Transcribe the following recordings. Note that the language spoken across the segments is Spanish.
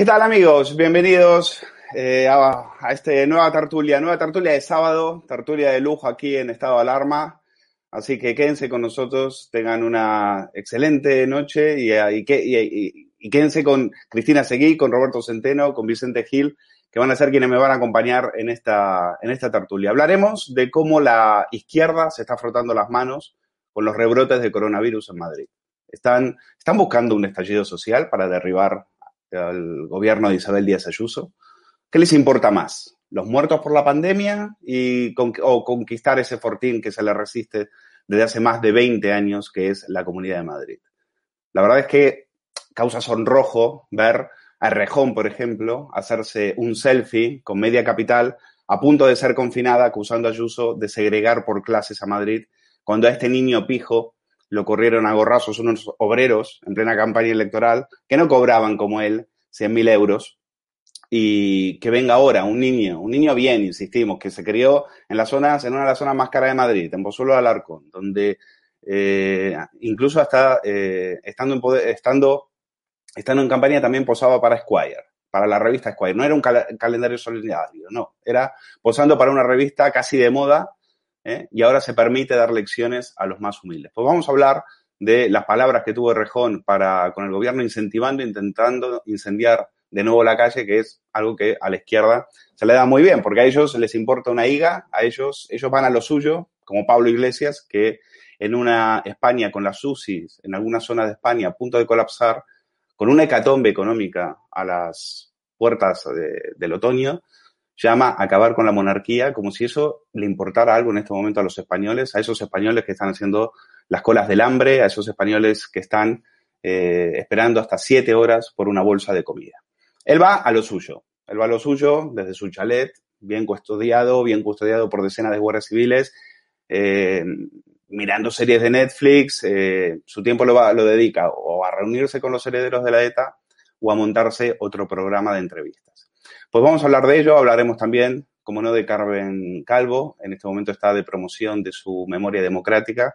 ¿Qué tal amigos? Bienvenidos eh, a, a esta nueva tertulia, nueva tertulia de sábado, tertulia de lujo aquí en estado de alarma. Así que quédense con nosotros, tengan una excelente noche y, y, y, y quédense con Cristina Seguí, con Roberto Centeno, con Vicente Gil, que van a ser quienes me van a acompañar en esta, en esta tertulia. Hablaremos de cómo la izquierda se está frotando las manos con los rebrotes de coronavirus en Madrid. Están, están buscando un estallido social para derribar al gobierno de Isabel Díaz Ayuso. ¿Qué les importa más? ¿Los muertos por la pandemia y o conquistar ese fortín que se le resiste desde hace más de 20 años, que es la Comunidad de Madrid? La verdad es que causa sonrojo ver a Rejón, por ejemplo, hacerse un selfie con media capital a punto de ser confinada, acusando a Ayuso de segregar por clases a Madrid, cuando a este niño pijo lo corrieron a gorrazos unos obreros en plena campaña electoral que no cobraban como él 100.000 euros y que venga ahora un niño, un niño bien, insistimos, que se crió en las zonas, en una de las zonas más caras de Madrid, en Pozuelo de Alarcón, donde eh, incluso hasta eh, estando, en poder, estando, estando en campaña también posaba para Squire, para la revista Squire. No era un cal calendario solidario, no, era posando para una revista casi de moda ¿eh? y ahora se permite dar lecciones a los más humildes. Pues vamos a hablar de las palabras que tuvo Rejón para, con el gobierno incentivando, intentando incendiar de nuevo la calle, que es algo que a la izquierda se le da muy bien, porque a ellos les importa una higa, a ellos, ellos van a lo suyo, como Pablo Iglesias, que en una España con las UCIs, en algunas zonas de España a punto de colapsar, con una hecatombe económica a las puertas de, del otoño, llama a acabar con la monarquía como si eso le importara algo en este momento a los españoles, a esos españoles que están haciendo las colas del hambre, a esos españoles que están eh, esperando hasta siete horas por una bolsa de comida. Él va a lo suyo, él va a lo suyo desde su chalet, bien custodiado, bien custodiado por decenas de guardias civiles, eh, mirando series de Netflix, eh, su tiempo lo, va, lo dedica o a reunirse con los herederos de la ETA o a montarse otro programa de entrevistas. Pues vamos a hablar de ello, hablaremos también, como no, de Carmen Calvo, en este momento está de promoción de su memoria democrática,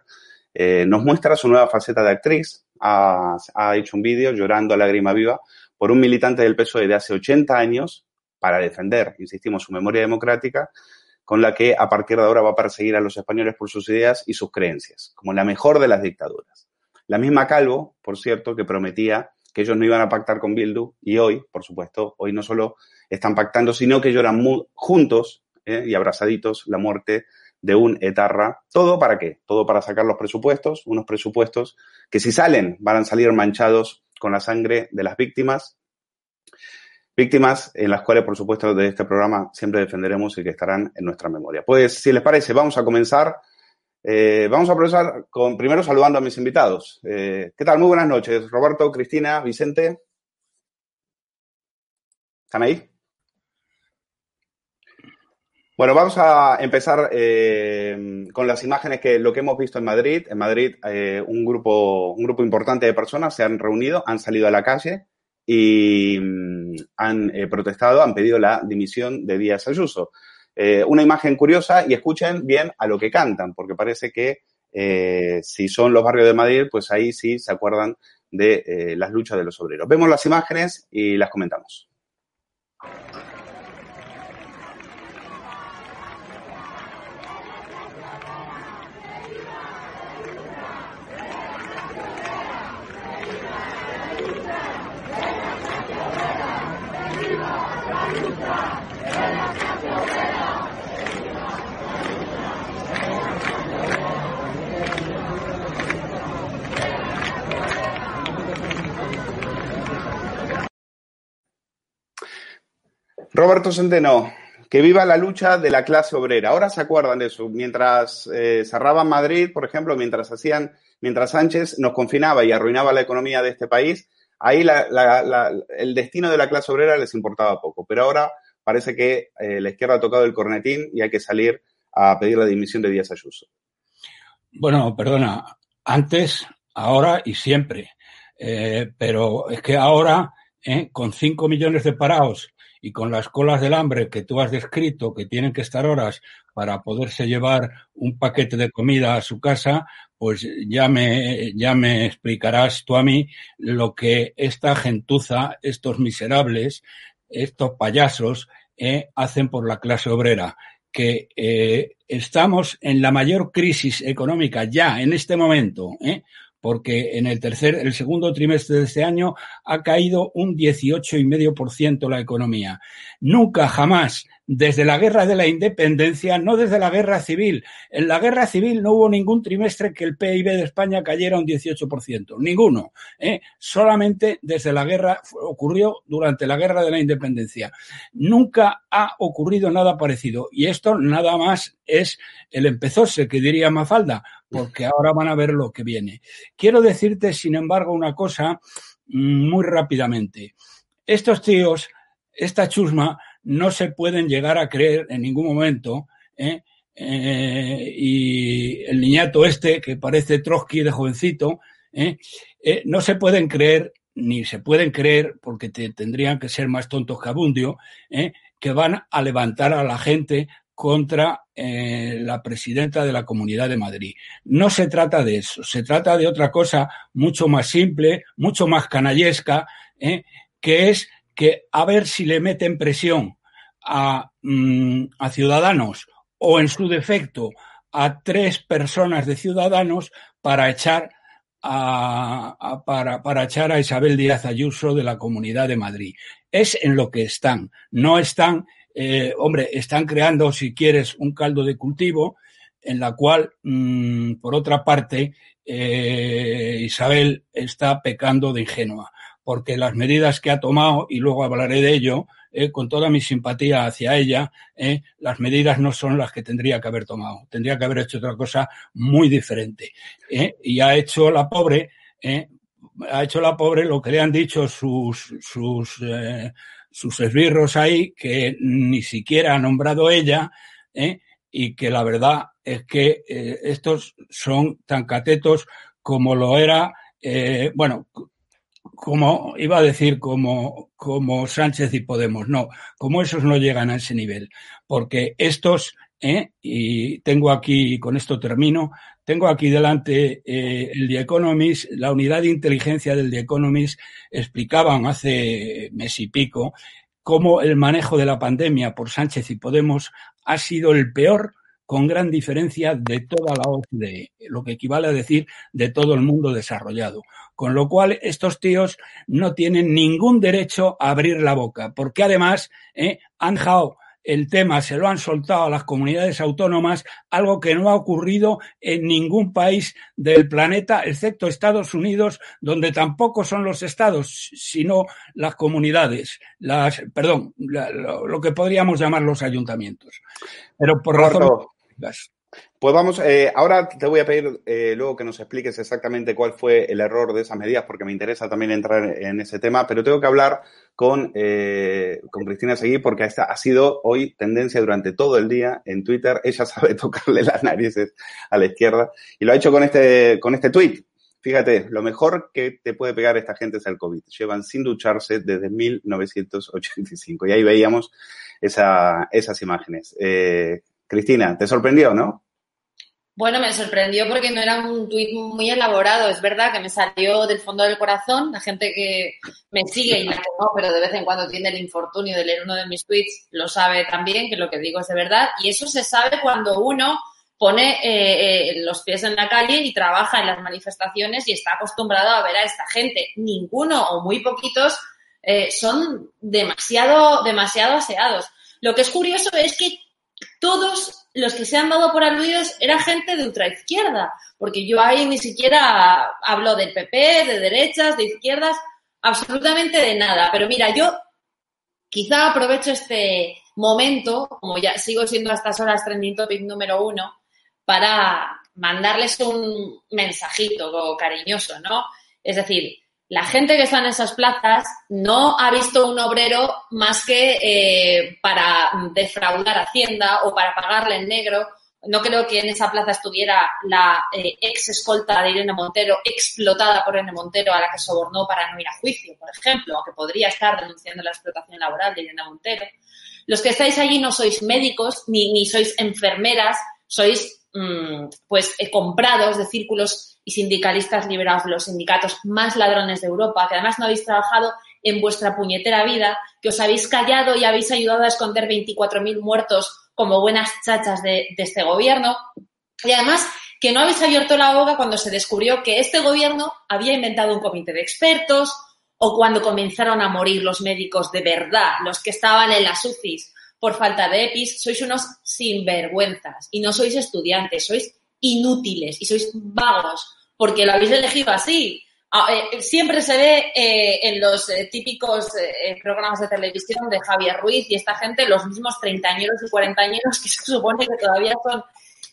eh, nos muestra su nueva faceta de actriz, ha, ha hecho un vídeo llorando a lágrima viva por un militante del PSOE de hace 80 años para defender, insistimos, su memoria democrática, con la que a partir de ahora va a perseguir a los españoles por sus ideas y sus creencias, como la mejor de las dictaduras. La misma Calvo, por cierto, que prometía que ellos no iban a pactar con Bildu y hoy, por supuesto, hoy no solo están pactando, sino que lloran juntos ¿eh? y abrazaditos la muerte de un etarra. ¿Todo para qué? Todo para sacar los presupuestos, unos presupuestos que si salen van a salir manchados con la sangre de las víctimas. Víctimas en las cuales, por supuesto, de este programa siempre defenderemos y que estarán en nuestra memoria. Pues, si les parece, vamos a comenzar. Eh, vamos a comenzar con, primero saludando a mis invitados. Eh, ¿Qué tal? Muy buenas noches. Roberto, Cristina, Vicente. ¿Están ahí? Bueno, vamos a empezar eh, con las imágenes que lo que hemos visto en Madrid. En Madrid, un grupo, un grupo importante de personas se han reunido, han salido a la calle y mm, han protestado, han pedido la dimisión de Díaz Ayuso. Una imagen curiosa y escuchen bien a lo que cantan, porque parece que si son los barrios de Madrid, pues ahí sí se acuerdan de las luchas de los obreros. Vemos las imágenes y las comentamos. Roberto Centeno, que viva la lucha de la clase obrera. Ahora se acuerdan de eso. Mientras eh, cerraban Madrid, por ejemplo, mientras hacían, mientras Sánchez nos confinaba y arruinaba la economía de este país, ahí el destino de la clase obrera les importaba poco. Pero ahora parece que eh, la izquierda ha tocado el cornetín y hay que salir a pedir la dimisión de Díaz Ayuso. Bueno, perdona, antes, ahora y siempre. Eh, pero es que ahora, con cinco millones de parados y con las colas del hambre que tú has descrito, que tienen que estar horas para poderse llevar un paquete de comida a su casa, pues ya me, ya me explicarás tú a mí lo que esta gentuza, estos miserables, estos payasos, eh, hacen por la clase obrera que eh, estamos en la mayor crisis económica ya en este momento, ¿eh? Porque en el tercer, el segundo trimestre de este año ha caído un 18,5% la economía. Nunca jamás desde la guerra de la independencia, no desde la guerra civil. En la guerra civil no hubo ningún trimestre que el PIB de España cayera un 18%, ninguno. ¿eh? Solamente desde la guerra ocurrió durante la guerra de la independencia. Nunca ha ocurrido nada parecido. Y esto nada más es el empezóse, que diría Mafalda, porque ahora van a ver lo que viene. Quiero decirte, sin embargo, una cosa mm, muy rápidamente. Estos tíos, esta chusma, no se pueden llegar a creer en ningún momento. ¿eh? Eh, y el niñato este, que parece Trotsky de jovencito, ¿eh? no se pueden creer, ni se pueden creer, porque tendrían que ser más tontos que Abundio, que van a levantar a la gente contra la presidenta de la Comunidad de Madrid. No se trata de eso, se trata de otra cosa mucho más simple, mucho más canallesca, que es que a ver si le meten presión Mm, a, ciudadanos o en su defecto a tres personas de ciudadanos para echar a, para, para, echar a Isabel Díaz Ayuso de la Comunidad de Madrid. Es en lo que están. No están, eh, hombre, están creando, si quieres, un caldo de cultivo en la cual, mm, por otra parte, eh, Isabel está pecando de ingenua, porque las medidas que ha tomado, y luego hablaré de ello, eh, con toda mi simpatía hacia ella, eh, las medidas no son las que tendría que haber tomado. Tendría que haber hecho otra cosa muy diferente. Eh, y ha hecho la pobre, ha hecho la pobre lo que le han dicho sus, sus, sus esbirros ahí, que ni siquiera ha nombrado ella, y que la verdad es que estos son tan catetos como lo era, bueno, como iba a decir como, como Sánchez y Podemos, no, como esos no llegan a ese nivel, porque estos, ¿eh? y tengo aquí, con esto termino, tengo aquí delante eh, el The Economist, la unidad de inteligencia del The Economist explicaban hace mes y pico cómo el manejo de la pandemia por Sánchez y Podemos ha sido el peor con gran diferencia de toda la OCDE, lo que equivale a decir de todo el mundo desarrollado. Con lo cual, estos tíos no tienen ningún derecho a abrir la boca, porque además eh, han el tema, se lo han soltado a las comunidades autónomas, algo que no ha ocurrido en ningún país del planeta, excepto Estados Unidos, donde tampoco son los estados, sino las comunidades, las, perdón, lo, lo, que podríamos llamar los ayuntamientos. Pero por razón pues vamos, eh, ahora te voy a pedir eh, luego que nos expliques exactamente cuál fue el error de esas medidas, porque me interesa también entrar en ese tema, pero tengo que hablar con, eh, con Cristina Seguí, porque ha sido hoy tendencia durante todo el día en Twitter. Ella sabe tocarle las narices a la izquierda y lo ha hecho con este, con este tweet. Fíjate, lo mejor que te puede pegar esta gente es el COVID. Llevan sin ducharse desde 1985 y ahí veíamos esa, esas imágenes. Eh, Cristina, ¿te sorprendió, no? Bueno, me sorprendió porque no era un tuit muy elaborado. Es verdad que me salió del fondo del corazón. La gente que me sigue y la que no, pero de vez en cuando tiene el infortunio de leer uno de mis tweets, lo sabe también, que lo que digo es de verdad. Y eso se sabe cuando uno pone eh, eh, los pies en la calle y trabaja en las manifestaciones y está acostumbrado a ver a esta gente. Ninguno o muy poquitos eh, son demasiado, demasiado aseados. Lo que es curioso es que todos los que se han dado por aludidos era gente de ultraizquierda, porque yo ahí ni siquiera hablo del PP, de derechas, de izquierdas, absolutamente de nada. Pero mira, yo quizá aprovecho este momento, como ya sigo siendo a estas horas trending topic número uno, para mandarles un mensajito cariñoso, ¿no? Es decir, la gente que está en esas plazas no ha visto un obrero más que eh, para defraudar Hacienda o para pagarle en negro. No creo que en esa plaza estuviera la eh, ex escolta de Irene Montero, explotada por Irene Montero, a la que sobornó para no ir a juicio, por ejemplo, aunque podría estar denunciando la explotación laboral de Irene Montero. Los que estáis allí no sois médicos ni, sois enfermeras, sois mm, pues eh, comprados de círculos y sindicalistas liberados de los sindicatos más ladrones de Europa, que además no habéis trabajado en vuestra puñetera vida, que os habéis callado y habéis ayudado a esconder 24.000 muertos como buenas chachas de, este gobierno. Y además que no habéis abierto la boca cuando se descubrió que este gobierno había inventado un comité de expertos o cuando comenzaron a morir los médicos de verdad, los que estaban en las UCIs por falta de EPIs, sois unos sinvergüenzas y no sois estudiantes, sois inútiles y sois vagos porque lo habéis elegido así. Ah, eh, siempre se ve eh, en los eh, típicos programas de televisión de Javier Ruiz y esta gente, los mismos treintañeros y cuarentañeros que se supone que todavía son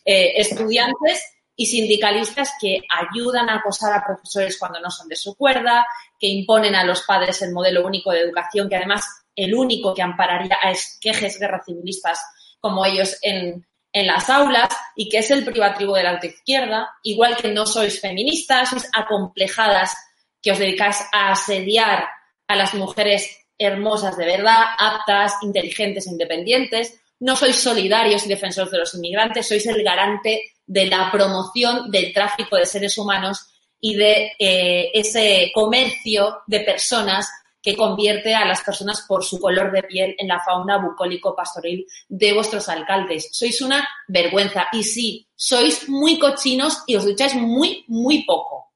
estudiantes y sindicalistas que ayudan a acosar a profesores cuando no son de su cuerda, que imponen a los padres el modelo único de educación, que además el único que ampararía a esquejes guerras civilistas como ellos en, en las aulas y que es el privativo de la izquierda, igual que no sois feministas, sois acomplejadas, que os dedicáis a asediar a las mujeres hermosas de verdad, aptas, inteligentes e independientes, no sois solidarios y defensores de los inmigrantes, sois el garante de la promoción del tráfico de seres humanos y de eh, ese comercio de personas que convierte a las personas por su color de piel en la fauna bucólico-pastoril de vuestros alcaldes. Sois una vergüenza. Y sí, sois muy cochinos y os ducháis muy, muy poco.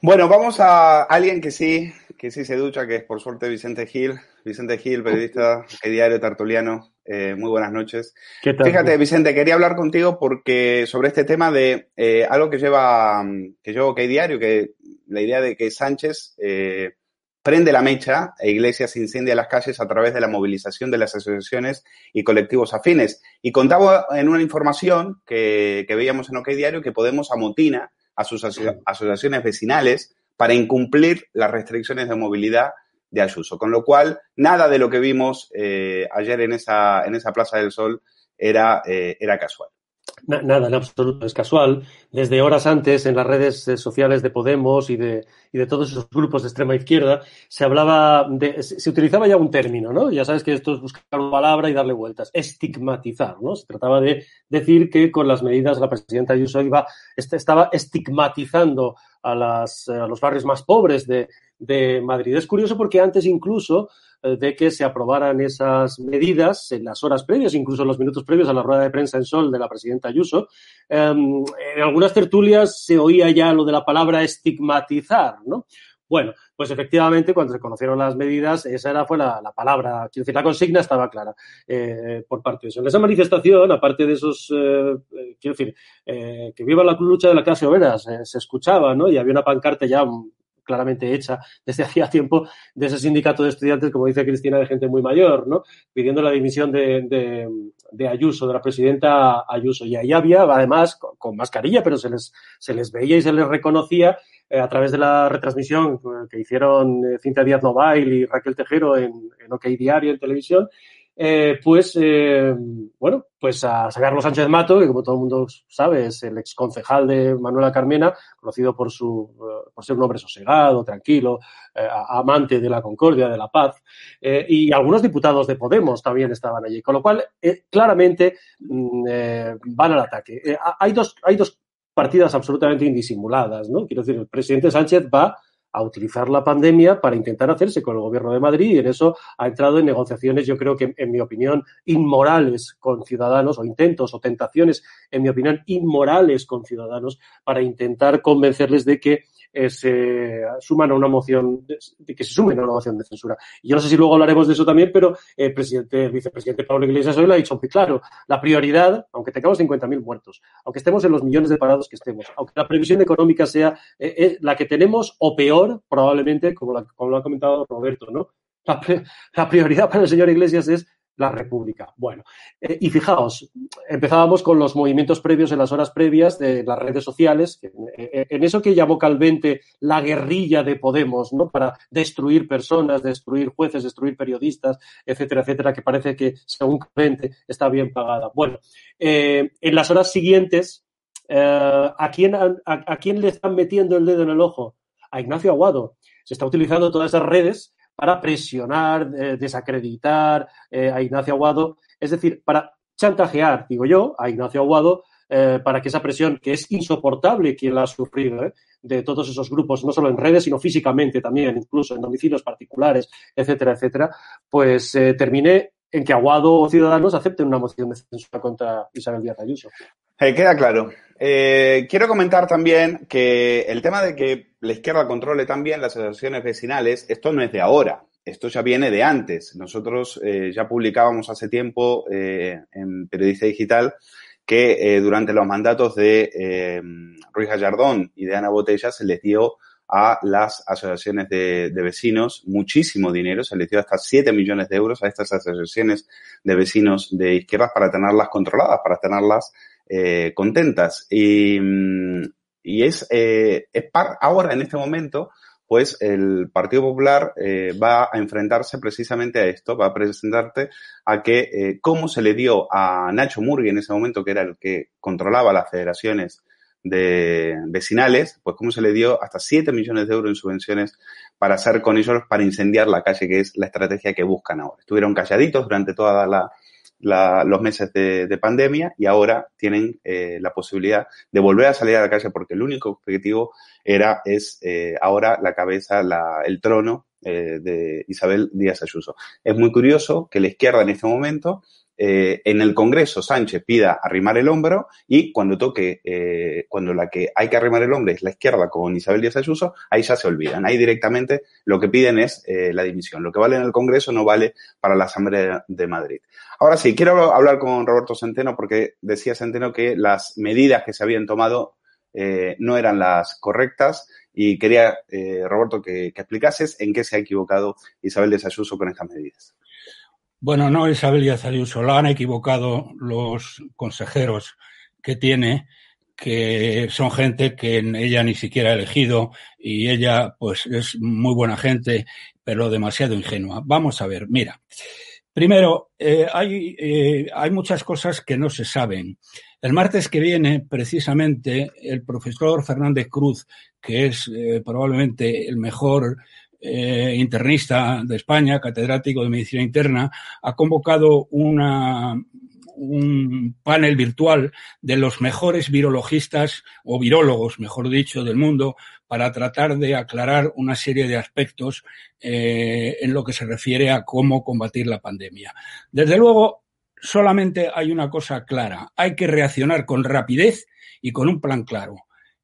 Bueno, vamos a alguien que sí, que sí se ducha, que es por suerte Vicente Gil. Vicente Gil, periodista de Diario Tartuliano. Eh, muy buenas noches. Fíjate, Vicente, quería hablar contigo porque sobre este tema de eh, algo que lleva, que llevo que diario, que la idea de que Sánchez eh, prende la mecha e Iglesias incendia las calles a través de la movilización de las asociaciones y colectivos afines. Y contaba en una información que, veíamos en OK Diario que Podemos amotina a sus asociaciones vecinales para incumplir las restricciones de movilidad de Ayuso. Con lo cual, nada de lo que vimos eh, ayer en esa, en esa Plaza del Sol era, eh, era casual. Nada, en absoluto, es casual. Desde horas antes, en las redes eh, sociales de Podemos y de, y de todos esos grupos de extrema izquierda, se hablaba de, se utilizaba ya un término, ¿no? Ya sabes que esto es buscar una palabra y darle vueltas. Estigmatizar, ¿no? Se trataba de decir que con las medidas la presidenta Ayuso iba, estaba estigmatizando a, las, a los barrios más pobres de, de Madrid. Es curioso porque antes incluso de que se aprobaran esas medidas en las horas previas, incluso en los minutos previos a la rueda de prensa en Sol de la presidenta Ayuso. Em, en algunas tertulias se oía ya lo de la palabra estigmatizar, ¿no? Bueno, pues efectivamente, cuando se conocieron las medidas, esa era, fue la, palabra, quiero decir, la consigna estaba clara eh, por parte de eso. En esa manifestación, aparte de esos, eh, quiero decir, que viva la lucha de la clase obrera, se escuchaba, ¿no? Y había una pancarta ya claramente hecha desde hacía tiempo de ese sindicato de estudiantes, como dice Cristina, de gente muy mayor, ¿no? Pidiendo la dimisión de, de, Ayuso, de la presidenta Ayuso. Y ahí había, además, con, mascarilla, pero se les, se les veía y se les reconocía eh, a través de la retransmisión que hicieron eh, Cintia Díaz Novail y Raquel Tejero en, en OK Diario en televisión, eh, pues, eh, bueno, pues a Carlos Sánchez Mato, que como todo el mundo sabe es el ex concejal de Manuela Carmena, conocido por, su, eh, por ser un hombre sosegado, tranquilo, amante de la concordia, de la paz, y algunos diputados de Podemos también estaban allí, con lo cual claramente mm, van al ataque. hay, dos, hay dos partidas absolutamente indisimuladas, ¿no? Quiero decir, el presidente Sánchez va a utilizar la pandemia para intentar hacerse con el gobierno de Madrid y en eso ha entrado en negociaciones, yo creo que, en mi opinión, inmorales con ciudadanos o intentos o tentaciones, en mi opinión, inmorales con ciudadanos para intentar convencerles de que eh, se suman a una moción, de, que se sumen a una moción de censura. Y yo no sé si luego hablaremos de eso también, pero el presidente, vicepresidente Pablo Iglesias hoy lo ha dicho muy claro. La prioridad, aunque tengamos 50.000 muertos, aunque estemos en los millones de parados que estemos, aunque la previsión económica sea eh, eh, la que tenemos o peor, probablemente, como, lo ha comentado Roberto, ¿no? la prioridad para el señor Iglesias es la República. Bueno, eh, y fijaos, empezábamos con los movimientos previos en las horas previas de las redes sociales, en, eso que llamó Calvente la guerrilla de Podemos, ¿no? Para destruir personas, destruir jueces, destruir periodistas, etcétera, etcétera, que parece que, según Calvente, está bien pagada. Bueno, eh, en las horas siguientes, eh, ¿a, quién, a quién le están metiendo el dedo en el ojo? A Ignacio Aguado. Se está utilizando todas esas redes para presionar, eh, desacreditar eh, a Ignacio Aguado, es decir, para chantajear, digo yo, a Ignacio Aguado eh, para que esa presión, que es insoportable quien la ha sufrido, de todos esos grupos, no solo en redes, sino físicamente también, incluso en domicilios particulares, etcétera, etcétera, pues termine en que Aguado Ciudadanos acepten una moción de censura contra Isabel Díaz Ayuso. queda claro. quiero comentar también que el tema de que la izquierda controle también las asociaciones vecinales, esto no es de ahora, esto ya viene de antes. Nosotros eh, ya publicábamos hace tiempo eh, en Periodista Digital que eh, durante los mandatos de Ruiz Gallardón y de Ana Botella se les dio a las asociaciones de, vecinos. Muchísimo dinero, se les dio hasta 7 millones de euros a estas asociaciones de vecinos de izquierdas para tenerlas controladas, para tenerlas contentas. Y, mm, y es, eh, es ahora, en este momento, pues el Partido Popular eh, va a enfrentarse precisamente a esto, va a presentarte a que eh, cómo se le dio a Nacho Murgui en ese momento, que era el que controlaba las federaciones de vecinales, pues cómo se le dio hasta 7 millones de euros en subvenciones para hacer con ellos, para incendiar la calle, que es la estrategia que buscan ahora. Estuvieron calladitos durante toda la, los meses de, pandemia y ahora tienen eh, la posibilidad de volver a salir a la calle porque el único objetivo era, es eh, ahora la cabeza, la, el trono eh, de Isabel Díaz Ayuso. Es muy curioso que la izquierda en este momento eh, en el Congreso Sánchez pida arrimar el hombro y cuando toque, eh, cuando la que hay que arrimar el hombro es la izquierda con Isabel Díaz Ayuso, ahí ya se olvidan. Ahí directamente lo que piden es eh, la dimisión. Lo que vale en el Congreso no vale para la Asamblea de Madrid. Ahora sí, quiero hablar con Roberto Centeno porque decía Centeno que las medidas que se habían tomado no eran las correctas y quería, Roberto, que, explicases en qué se ha equivocado Isabel Díaz Ayuso con estas medidas. Bueno, no Isabel Díaz Ayuso, la han equivocado los consejeros que tiene, que son gente que ella ni siquiera ha elegido y ella pues es muy buena gente, pero demasiado ingenua. Vamos a ver, mira. Primero, eh, hay, eh, hay muchas cosas que no se saben. El martes que viene, precisamente, el profesor Fernández Cruz, que es eh, probablemente el mejor internista de España, catedrático de medicina interna, ha convocado un panel virtual de los mejores virologistas o virólogos, mejor dicho, del mundo para tratar de aclarar una serie de aspectos eh, en lo que se refiere a cómo combatir la pandemia. Desde luego, solamente hay una cosa clara. Hay que reaccionar con rapidez y con un plan claro.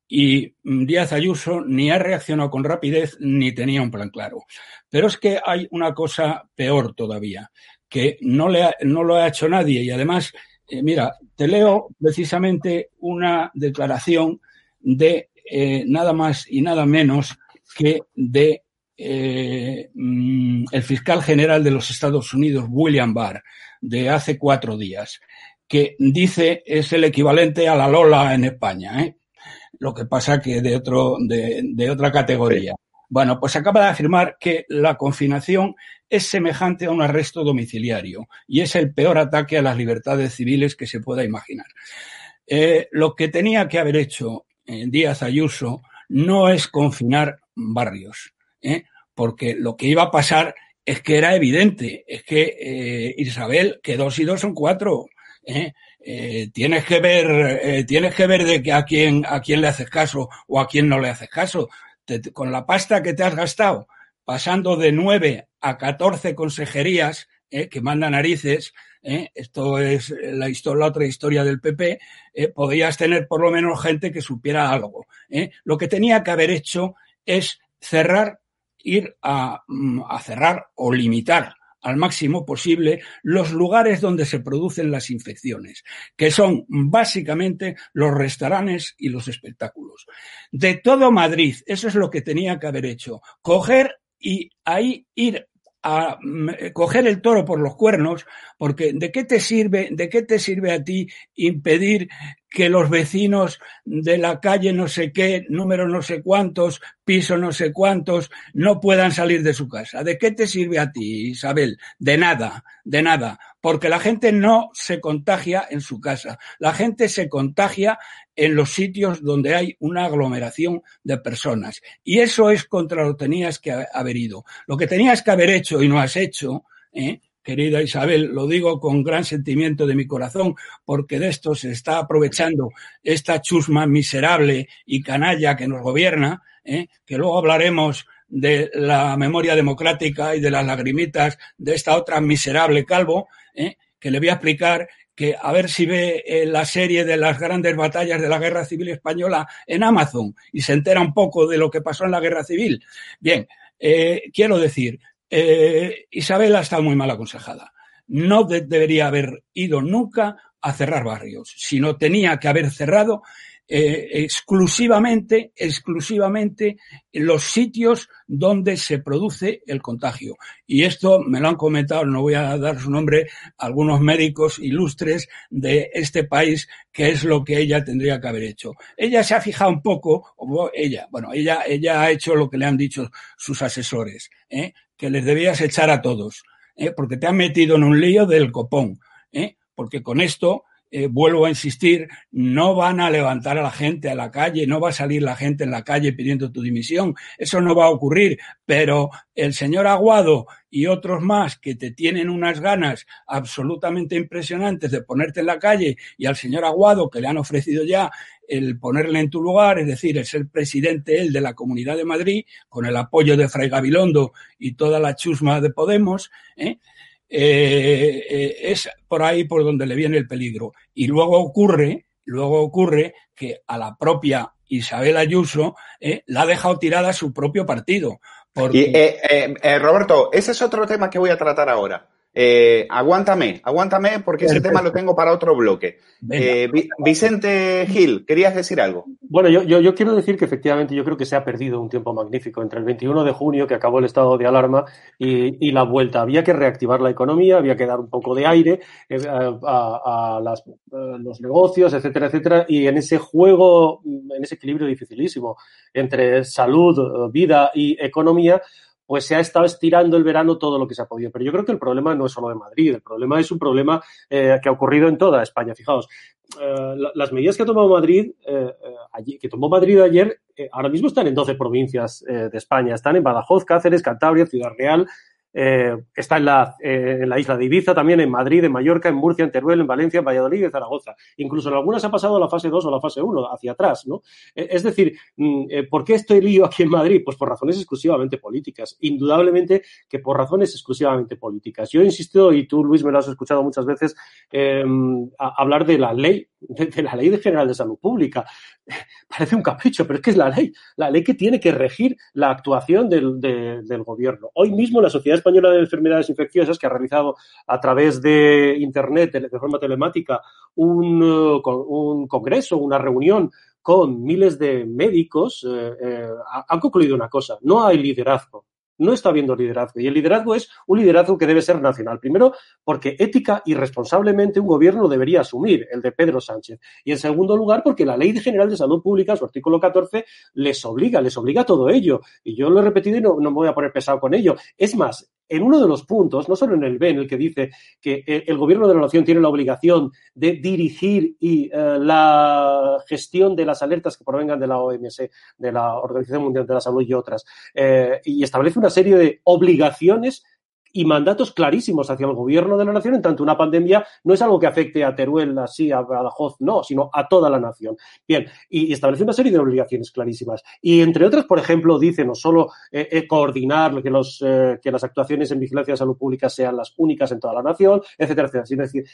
Y Díaz Ayuso ni ha reaccionado con rapidez ni tenía un plan claro. Pero es que hay una cosa peor todavía, que no, le no lo ha hecho nadie. Y además, eh, mira, te leo precisamente una declaración de eh, nada más y nada menos que de eh, mm, el fiscal general de los Estados Unidos, William Barr, de hace cuatro días, que dice es el equivalente a la Lola en España, ¿eh? lo que pasa que de, otro, de, de otra categoría. Bueno, pues acaba de afirmar que la confinación es semejante a un arresto domiciliario y es el peor ataque a las libertades civiles que se pueda imaginar. Eh, lo que tenía que haber hecho Díaz Ayuso no es confinar barrios, ¿eh? porque lo que iba a pasar es que era evidente, es que eh, Isabel, que dos y dos son cuatro. ¿eh? Eh, tienes que ver, eh, tienes que ver de que a quién, a quién le haces caso o a quién no le haces caso. Con la pasta que te has gastado, pasando de nueve a catorce consejerías eh, que manda narices, eh, esto es la, otra historia del PP, eh, podrías tener por lo menos gente que supiera algo. Lo que tenía que haber hecho es cerrar ir a, mm, a cerrar o limitar al máximo posible los lugares donde se producen las infecciones, que son básicamente los restaurantes y los espectáculos. De todo Madrid, eso es lo que tenía que haber hecho, coger y ahí ir a mm, coger el toro por los cuernos, porque ¿de qué te sirve, de qué te sirve a ti impedir que los vecinos de la calle no sé qué, número no sé cuántos, piso no sé cuántos, no puedan salir de su casa. ¿De qué te sirve a ti, Isabel? De nada, de nada, porque la gente no se contagia en su casa, la gente se contagia en los sitios donde hay una aglomeración de personas. Y eso es contra lo que tenías que haber ido. Lo que tenías que haber hecho y no has hecho, ¿eh? querida Isabel, lo digo con gran sentimiento de mi corazón, porque de esto se está aprovechando esta chusma miserable y canalla que nos gobierna, ¿eh? que luego hablaremos de la memoria democrática y de las lagrimitas de esta otra miserable calvo, ¿eh? que le voy a explicar que a ver si ve eh, la serie de las grandes batallas de la Guerra Civil Española en Amazon y se entera un poco de lo que pasó en la Guerra Civil. Bien, eh, quiero decir, Isabel ha estado muy mal aconsejada. No de debería haber ido nunca a cerrar barrios, sino tenía que haber cerrado eh, exclusivamente, exclusivamente los sitios donde se produce el contagio. Y esto me lo han comentado, no voy a dar su nombre, algunos médicos ilustres de este país, que es lo que ella tendría que haber hecho. Ella se ha fijado un poco, o ella, bueno, ella, ella ha hecho lo que le han dicho sus asesores, ¿eh? que les debías echar a todos, ¿eh? porque te han metido en un lío del copón, porque con esto eh, vuelvo a insistir, no van a levantar a la gente a la calle, no va a salir la gente en la calle pidiendo tu dimisión, eso no va a ocurrir, pero el señor Aguado y otros más que te tienen unas ganas absolutamente impresionantes de ponerte en la calle y al señor Aguado que le han ofrecido ya el ponerle en tu lugar, es decir, el ser presidente él de la Comunidad de Madrid, con el apoyo de Fray Gabilondo y toda la chusma de Podemos, ¿eh? Eh, eh, es por ahí por donde le viene el peligro. Y luego ocurre, luego ocurre que a la propia Isabel Ayuso eh, la ha dejado tirada su propio partido. Porque... Y, eh, eh, Roberto, ese es otro tema que voy a tratar ahora. Eh, aguántame, aguántame porque Perfecto. ese tema lo tengo para otro bloque. Eh, Vicente Gil, ¿querías decir algo? Bueno, yo, yo, yo, quiero decir que efectivamente yo creo que se ha perdido un tiempo magnífico entre el 21 de junio, que acabó el estado de alarma, y, y la vuelta. Había que reactivar la economía, había que dar un poco de aire eh, a, a, las, a, los negocios, etcétera, etcétera. Y en ese juego, en ese equilibrio dificilísimo entre salud, vida y economía, pues se ha estado estirando el verano todo lo que se ha podido. Pero yo creo que el problema no es solo de Madrid, el problema es un problema eh, que ha ocurrido en toda España. Fijaos, eh, las medidas que ha tomado Madrid, eh, allí, que tomó Madrid ayer, eh, ahora mismo están en 12 provincias eh, de España. Están en Badajoz, Cáceres, Cantabria, Ciudad Real, eh, está en la, eh, en la isla de Ibiza, también en Madrid, en Mallorca, en Murcia, en Teruel, en Valencia, en Valladolid y en Zaragoza. Incluso en algunas ha pasado la fase 2 o la fase 1, hacia atrás, ¿no? Eh, es decir, mm, ¿por qué estoy lío aquí en Madrid? Pues por razones exclusivamente políticas. Indudablemente que por razones exclusivamente políticas. Yo he insistido, y tú, Luis, me lo has escuchado muchas veces, hablar de la ley, de, la ley general de salud pública. Parece un capricho, pero es que es la ley, la ley que tiene que regir la actuación del, del gobierno. Hoy mismo la Sociedad Española de Enfermedades Infecciosas, que ha realizado a través de Internet, de forma telemática, un, uh, un congreso, una reunión con miles de médicos, eh, eh, han concluido una cosa, no hay liderazgo no está habiendo liderazgo. Y el liderazgo es un liderazgo que debe ser nacional. Primero, porque ética y responsablemente un gobierno debería asumir, el de Pedro Sánchez. Y en segundo lugar, porque la Ley General de Salud Pública, su artículo 14, les obliga, les obliga a todo ello. Y yo lo he repetido y no, no me voy a poner pesado con ello. Es más, en uno de los puntos, no solo en el B, en el que dice que eh, el gobierno de la nación tiene la obligación de dirigir y eh, la gestión de las alertas que provengan de la OMS, de la Organización Mundial de la Salud y otras, eh, y establece una serie de obligaciones y mandatos clarísimos hacia el gobierno de la nación, en tanto una pandemia no es algo que afecte a Teruel, así, a Badajoz, no, sino a toda la nación. Bien, y, establece una serie de obligaciones clarísimas. Y entre otras, por ejemplo, dice no solo eh, eh, coordinar que, los, eh, que las actuaciones en vigilancia de salud pública sean las únicas en toda la nación, etcétera, etcétera. Sino decir,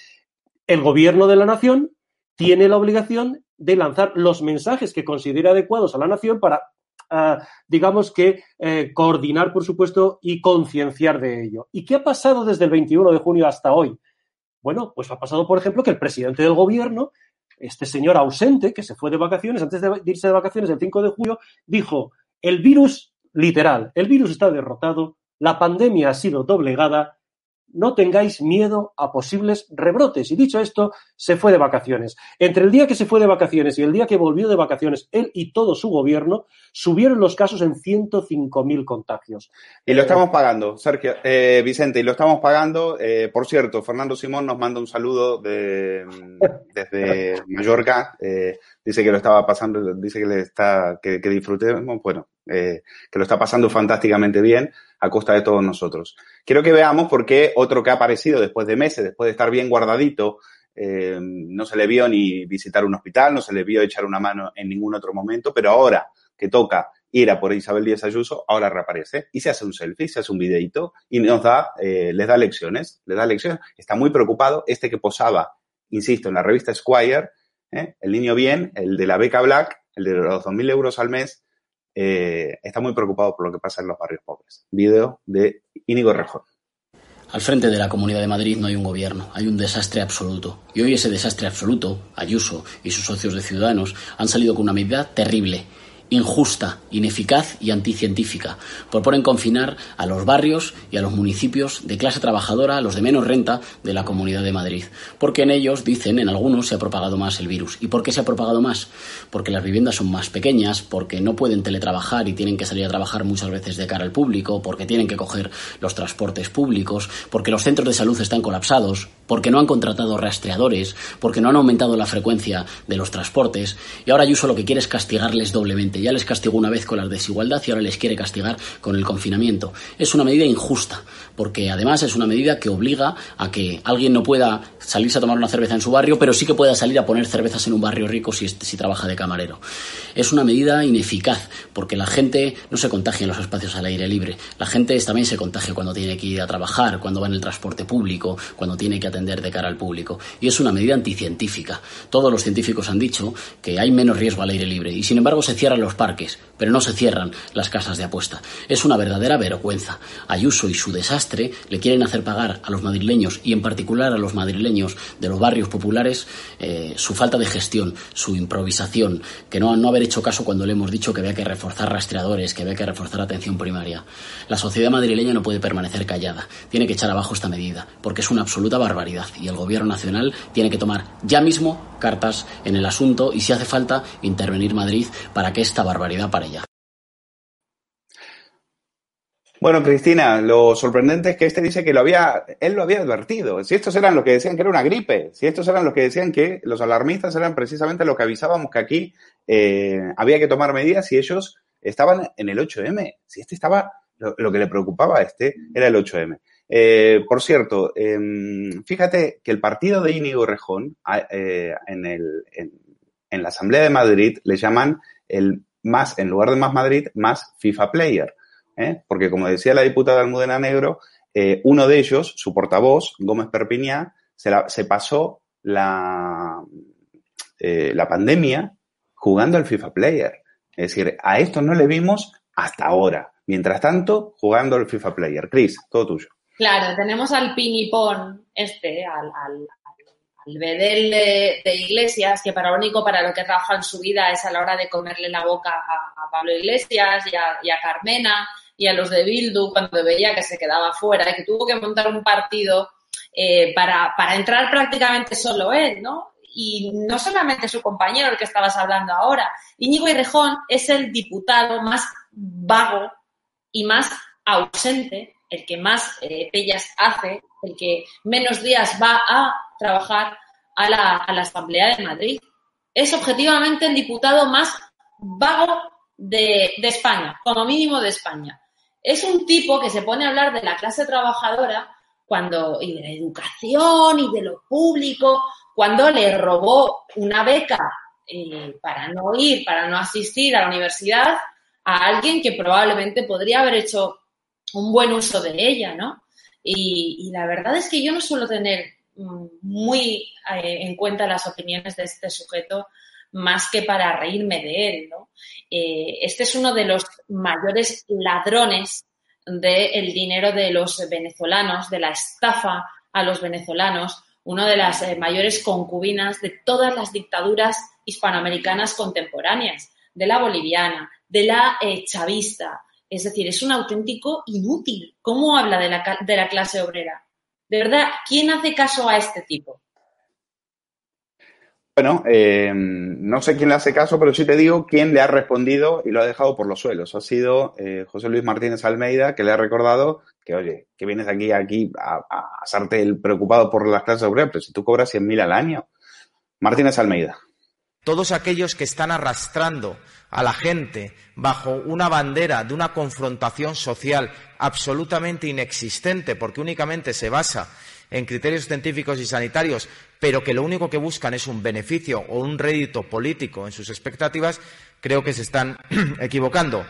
el gobierno de la nación tiene la obligación de lanzar los mensajes que considera adecuados a la nación para digamos que, eh, coordinar, por supuesto, y concienciar de ello. ¿Y qué ha pasado desde el 21 de junio hasta hoy? Bueno, pues ha pasado, por ejemplo, que el presidente del gobierno, este señor ausente, que se fue de vacaciones, antes de irse de vacaciones el 5 de julio, dijo, el virus, literal, el virus está derrotado, la pandemia ha sido doblegada, no tengáis miedo a posibles rebrotes. Y dicho esto, se fue de vacaciones. Entre el día que se fue de vacaciones y el día que volvió de vacaciones, él y todo su gobierno subieron los casos en 105.000 contagios. Y lo estamos pagando, Sergio, eh, Vicente, y lo estamos pagando. Eh, por cierto, Fernando Simón nos manda un saludo de, desde Mallorca. Eh, dice que lo estaba pasando, dice que le está, que, que disfrutemos, bueno, que lo está pasando fantásticamente bien a costa de todos nosotros. Quiero que veamos por qué otro que ha aparecido después de meses, después de estar bien guardadito, eh, no se le vio ni visitar un hospital, no se le vio echar una mano en ningún otro momento, pero ahora que toca ir a por Isabel Díaz Ayuso, ahora reaparece y se hace un selfie, se hace un videito y nos da, eh, les da lecciones, les da lecciones. Está muy preocupado. Este que posaba, insisto, en la revista Squire, ¿eh? el niño bien, el de la beca Black, el de los 2.000 euros al mes, eh, está muy preocupado por lo que pasa en los barrios pobres. Video de Íñigo Rejón. Al frente de la Comunidad de Madrid no hay un gobierno, hay un desastre absoluto. Y hoy ese desastre absoluto, Ayuso y sus socios de Ciudadanos, han salido con una medida terrible injusta, ineficaz y anticientífica. Proponen confinar a los barrios y a los municipios de clase trabajadora, los de menos renta de la Comunidad de Madrid. Porque en ellos, dicen, en algunos se ha propagado más el virus. ¿Y por qué se ha propagado más? Porque las viviendas son más pequeñas, porque no pueden teletrabajar y tienen que salir a trabajar muchas veces de cara al público, porque tienen que coger los transportes públicos, porque los centros de salud están colapsados, porque no han contratado rastreadores, porque no han aumentado la frecuencia de los transportes. Y ahora Ayuso lo que quiere es castigarles doblemente ya les castigó una vez con la desigualdad y ahora les quiere castigar con el confinamiento. Es una medida injusta, porque además es una medida que obliga a que alguien no pueda salirse a tomar una cerveza en su barrio, pero sí que pueda salir a poner cervezas en un barrio rico si, si trabaja de camarero. Es una medida ineficaz, porque la gente no se contagia en los espacios al aire libre. La gente también se contagia cuando tiene que ir a trabajar, cuando va en el transporte público, cuando tiene que atender de cara al público. Y es una medida anticientífica. Todos los científicos han dicho que hay menos riesgo al aire libre y sin embargo se cierran los parques, pero no se cierran las casas de apuesta. Es una verdadera vergüenza. Ayuso y su desastre le quieren hacer pagar a los madrileños y en particular a los madrileños de los barrios populares eh, su falta de gestión, su improvisación, que no, no haber hecho caso cuando le hemos dicho que había que reforzar rastreadores, que había que reforzar atención primaria. La sociedad madrileña no puede permanecer callada, tiene que echar abajo esta medida, porque es una absoluta barbaridad y el gobierno nacional tiene que tomar ya mismo cartas en el asunto y si hace falta intervenir Madrid para que esta barbaridad para ella. Bueno, Cristina, lo sorprendente es que este dice que lo había, él lo había advertido. Si estos eran los que decían que era una gripe, si estos eran los que decían que los alarmistas eran precisamente lo que avisábamos que aquí eh, había que tomar medidas y ellos estaban en el 8M. Si este estaba lo, que le preocupaba a este era el 8M. Eh, por cierto, em, fíjate que el partido de Íñigo Rejón eh, en, el, en, la Asamblea de Madrid le llaman el más, en lugar de más Madrid, más FIFA Player. ¿Eh? Porque como decía la diputada Almudena Negro, uno de ellos, su portavoz, Gómez Perpiñá, se, se pasó la, la pandemia jugando al FIFA Player. Es decir, a esto no le vimos hasta ahora. Mientras tanto, jugando al FIFA Player. Chris, todo tuyo. Claro, tenemos al pinipón este, al, al, al bedel de, Iglesias, que para lo único para lo que trabaja en su vida es a la hora de comerle la boca a, Pablo Iglesias y a, Carmena y a los de Bildu cuando veía que se quedaba fuera y que tuvo que montar un partido eh, para, para entrar prácticamente solo él, ¿no? Y no solamente su compañero, el que estabas hablando ahora. Íñigo Irrejón es el diputado más vago y más ausente el que más eh, pellas hace, el que menos días va a trabajar a la, Asamblea de Madrid. Es objetivamente el diputado más vago de, España, como mínimo de España. Es un tipo que se pone a hablar de la clase trabajadora cuando, y de la educación y de lo público, cuando le robó una beca eh, para no ir, para no asistir a la universidad a alguien que probablemente podría haber hecho un buen uso de ella, ¿no? Y, la verdad es que yo no suelo tener mm, muy eh, en cuenta las opiniones de este sujeto más que para reírme de él, ¿no? Eh, este es uno de los mayores ladrones del dinero de los venezolanos, de la estafa a los venezolanos, una de las eh, mayores concubinas de todas las dictaduras hispanoamericanas contemporáneas, de la boliviana, de la chavista, es decir, es un auténtico inútil. ¿Cómo habla de la, de la clase obrera? De verdad, ¿quién hace caso a este tipo? Bueno, eh, no sé quién le hace caso, pero sí te digo quién le ha respondido y lo ha dejado por los suelos. Ha sido eh, José Luis Martínez Almeida, que le ha recordado que, oye, que vienes aquí, aquí a, a hacerte el preocupado por las clases obreras, pero si tú cobras 100.000 al año. Martínez Almeida todos aquellos que están arrastrando a la gente bajo una bandera de una confrontación social absolutamente inexistente, porque únicamente se basa en criterios científicos y sanitarios, pero que lo único que buscan es un beneficio o un rédito político en sus expectativas, creo que se están equivocando.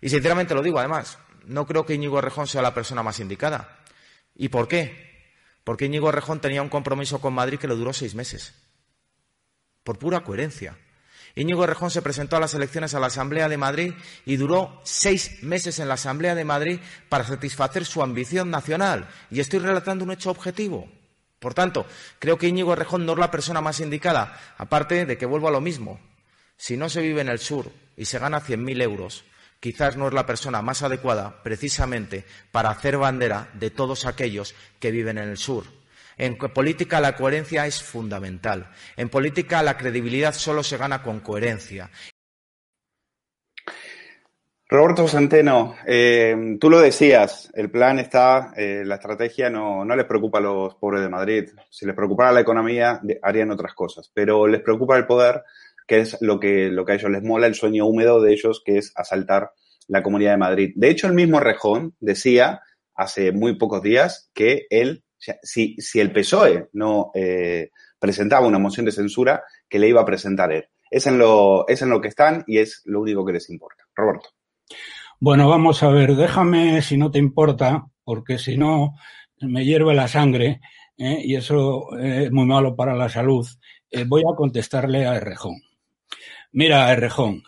Y sinceramente lo digo, además, no creo que Íñigo Rejón sea la persona más indicada. ¿Y por qué? Porque Íñigo Rejón tenía un compromiso con Madrid que le duró seis meses por pura coherencia. Íñigo Rejón se presentó a las elecciones a la Asamblea de Madrid y duró seis meses en la Asamblea de Madrid para satisfacer su ambición nacional. Y estoy relatando un hecho objetivo. Por tanto, creo que Íñigo Rejón no es la persona más indicada, aparte de que vuelvo a lo mismo. Si no se vive en el sur y se gana 100.000 euros, quizás no es la persona más adecuada precisamente para hacer bandera de todos aquellos que viven en el sur. En política la coherencia es fundamental. En política la credibilidad solo se gana con coherencia. Roberto Centeno, eh, tú lo decías, el plan está, eh, la estrategia no, no les preocupa a los pobres de Madrid. Si les preocupara la economía, harían otras cosas, pero les preocupa el poder, que es lo que, lo que a ellos les mola, el sueño húmedo de ellos, que es asaltar la Comunidad de Madrid. De hecho, el mismo Rejón decía hace muy pocos días que él si, el PSOE no eh, presentaba una moción de censura, que le iba a presentar él. Es en, lo, es en lo que están y es lo único que les importa. Roberto. Bueno, vamos a ver, déjame, si no te importa, porque si no me hierve la sangre ¿eh? y eso es muy malo para la salud, eh, voy a contestarle a Errejón. Mira, Errejón,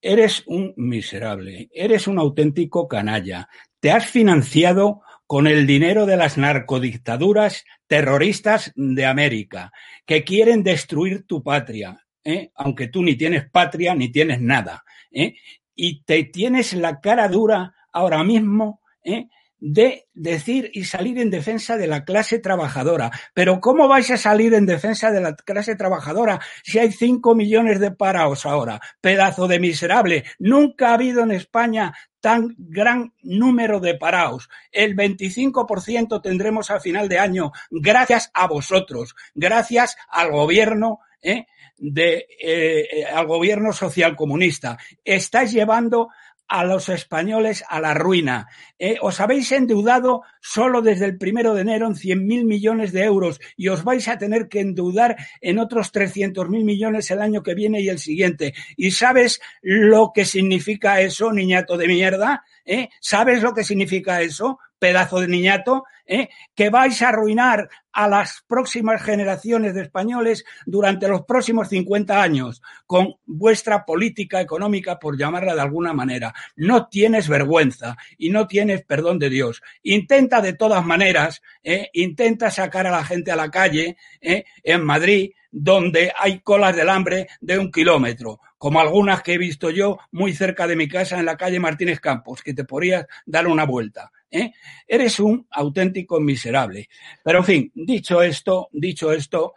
eres un miserable, eres un auténtico canalla, te has financiado con el dinero de las narcodictaduras terroristas de América, que quieren destruir tu patria, ¿eh? aunque tú ni tienes patria ni tienes nada. ¿eh? Y te tienes la cara dura ahora mismo ¿eh? de decir y salir en defensa de la clase trabajadora. Pero ¿cómo vais a salir en defensa de la clase trabajadora si hay cinco millones de paraos ahora? Pedazo de miserable. Nunca ha habido en España tan gran número de paraos. El 25% tendremos a final de año gracias a vosotros, gracias al gobierno ¿eh? de, eh, al gobierno socialcomunista. Estáis llevando a los españoles a la ruina. Eh, os habéis endeudado solo desde el primero de enero en 100.000 millones de euros y os vais a tener que endeudar en otros 300.000 millones el año que viene y el siguiente. ¿Y sabes lo que significa eso, niñato de mierda? ¿Eh? ¿Sabes lo que significa eso? Pedazo de niñato, ¿eh? que vais a arruinar a las próximas generaciones de españoles durante los próximos 50 años con vuestra política económica, por llamarla de alguna manera. No tienes vergüenza y no tienes perdón de Dios. Intenta de todas maneras, ¿eh? intenta sacar a la gente a la calle ¿eh? en Madrid, donde hay colas del hambre de un kilómetro, como algunas que he visto yo muy cerca de mi casa en la calle Martínez Campos, que te podrías dar una vuelta. ¿Eh? Eres un auténtico miserable. Pero en fin, dicho esto, dicho esto,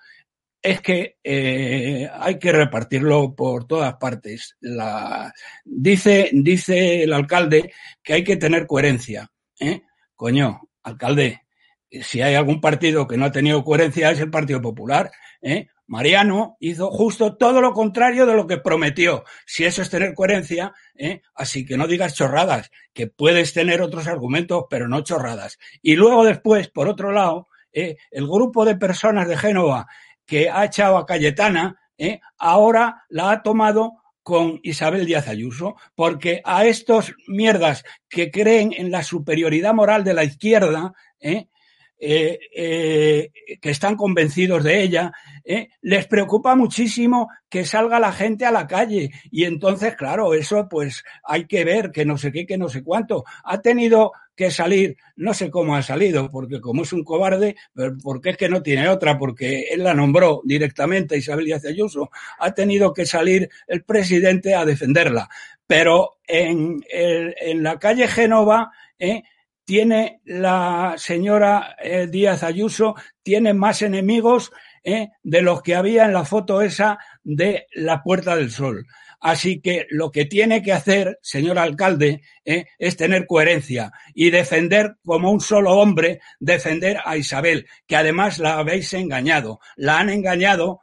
es que eh, hay que repartirlo por todas partes. La, dice, dice el alcalde que hay que tener coherencia. ¿eh? Coño, alcalde, si hay algún partido que no ha tenido coherencia es el Partido Popular. ¿eh? Mariano hizo justo todo lo contrario de lo que prometió. Si eso es tener coherencia, ¿eh? así que no digas chorradas, que puedes tener otros argumentos, pero no chorradas. Y luego después, por otro lado, ¿eh? el grupo de personas de Génova que ha echado a Cayetana, ¿eh? ahora la ha tomado con Isabel Díaz Ayuso, porque a estos mierdas que creen en la superioridad moral de la izquierda, ¿eh? Eh, eh, que están convencidos de ella, eh, les preocupa muchísimo que salga la gente a la calle. Y entonces, claro, eso pues hay que ver que no sé qué, que no sé cuánto. Ha tenido que salir, no sé cómo ha salido, porque como es un cobarde, porque es que no tiene otra, porque él la nombró directamente, Isabel Díaz Ayuso, ha tenido que salir el presidente a defenderla. Pero en, en la calle Genova, eh, tiene la señora eh, Díaz Ayuso, tiene más enemigos eh, de los que había en la foto esa de la Puerta del Sol. Así que lo que tiene que hacer, señor alcalde, eh, es tener coherencia y defender como un solo hombre, defender a Isabel, que además la habéis engañado. La han engañado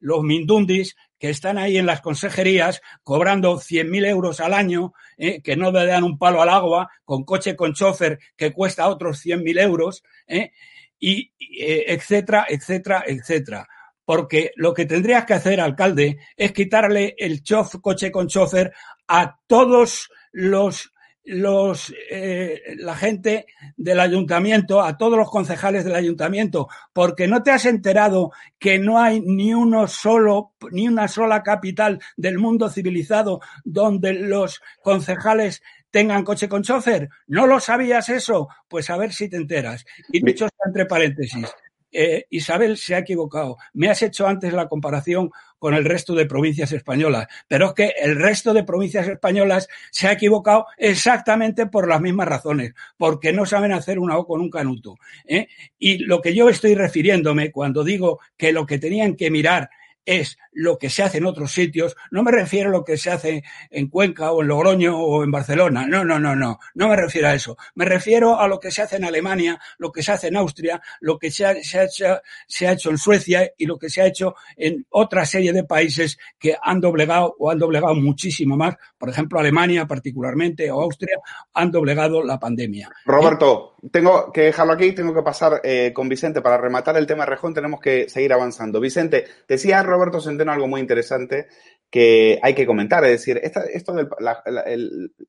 los mindundis que están ahí en las consejerías cobrando 100.000 euros al año, eh, que no le dan un palo al agua, con coche con chofer que cuesta otros 100.000 euros, eh, y eh, etcétera, etcétera, etcétera. Porque lo que tendrías que hacer, alcalde, es quitarle el chof, coche con chofer a todos los los, eh, la gente del ayuntamiento, a todos los concejales del ayuntamiento, porque no te has enterado que no hay ni uno solo, ni una sola capital del mundo civilizado donde los concejales tengan coche con chofer. ¿No lo sabías eso? Pues a ver si te enteras. Y dicho entre paréntesis, eh, Isabel se ha equivocado. Me has hecho antes la comparación con el resto de provincias españolas, pero es que el resto de provincias españolas se ha equivocado exactamente por las mismas razones, porque no saben hacer una O con un canuto. ¿eh? Y lo que yo estoy refiriéndome cuando digo que lo que tenían que mirar es lo que se hace en otros sitios. No me refiero a lo que se hace en Cuenca o en Logroño o en Barcelona. No, no, no, no. No me refiero a eso. Me refiero a lo que se hace en Alemania, lo que se hace en Austria, lo que se ha, se ha, hecho, se ha hecho en Suecia y lo que se ha hecho en otra serie de países que han doblegado o han doblegado muchísimo más. Por ejemplo, Alemania particularmente o Austria han doblegado la pandemia. Roberto, tengo que dejarlo aquí, tengo que pasar eh, con Vicente para rematar el tema de Rejón, tenemos que seguir avanzando. Vicente, decía Roberto Centeno algo muy interesante que hay que comentar, es decir, esto de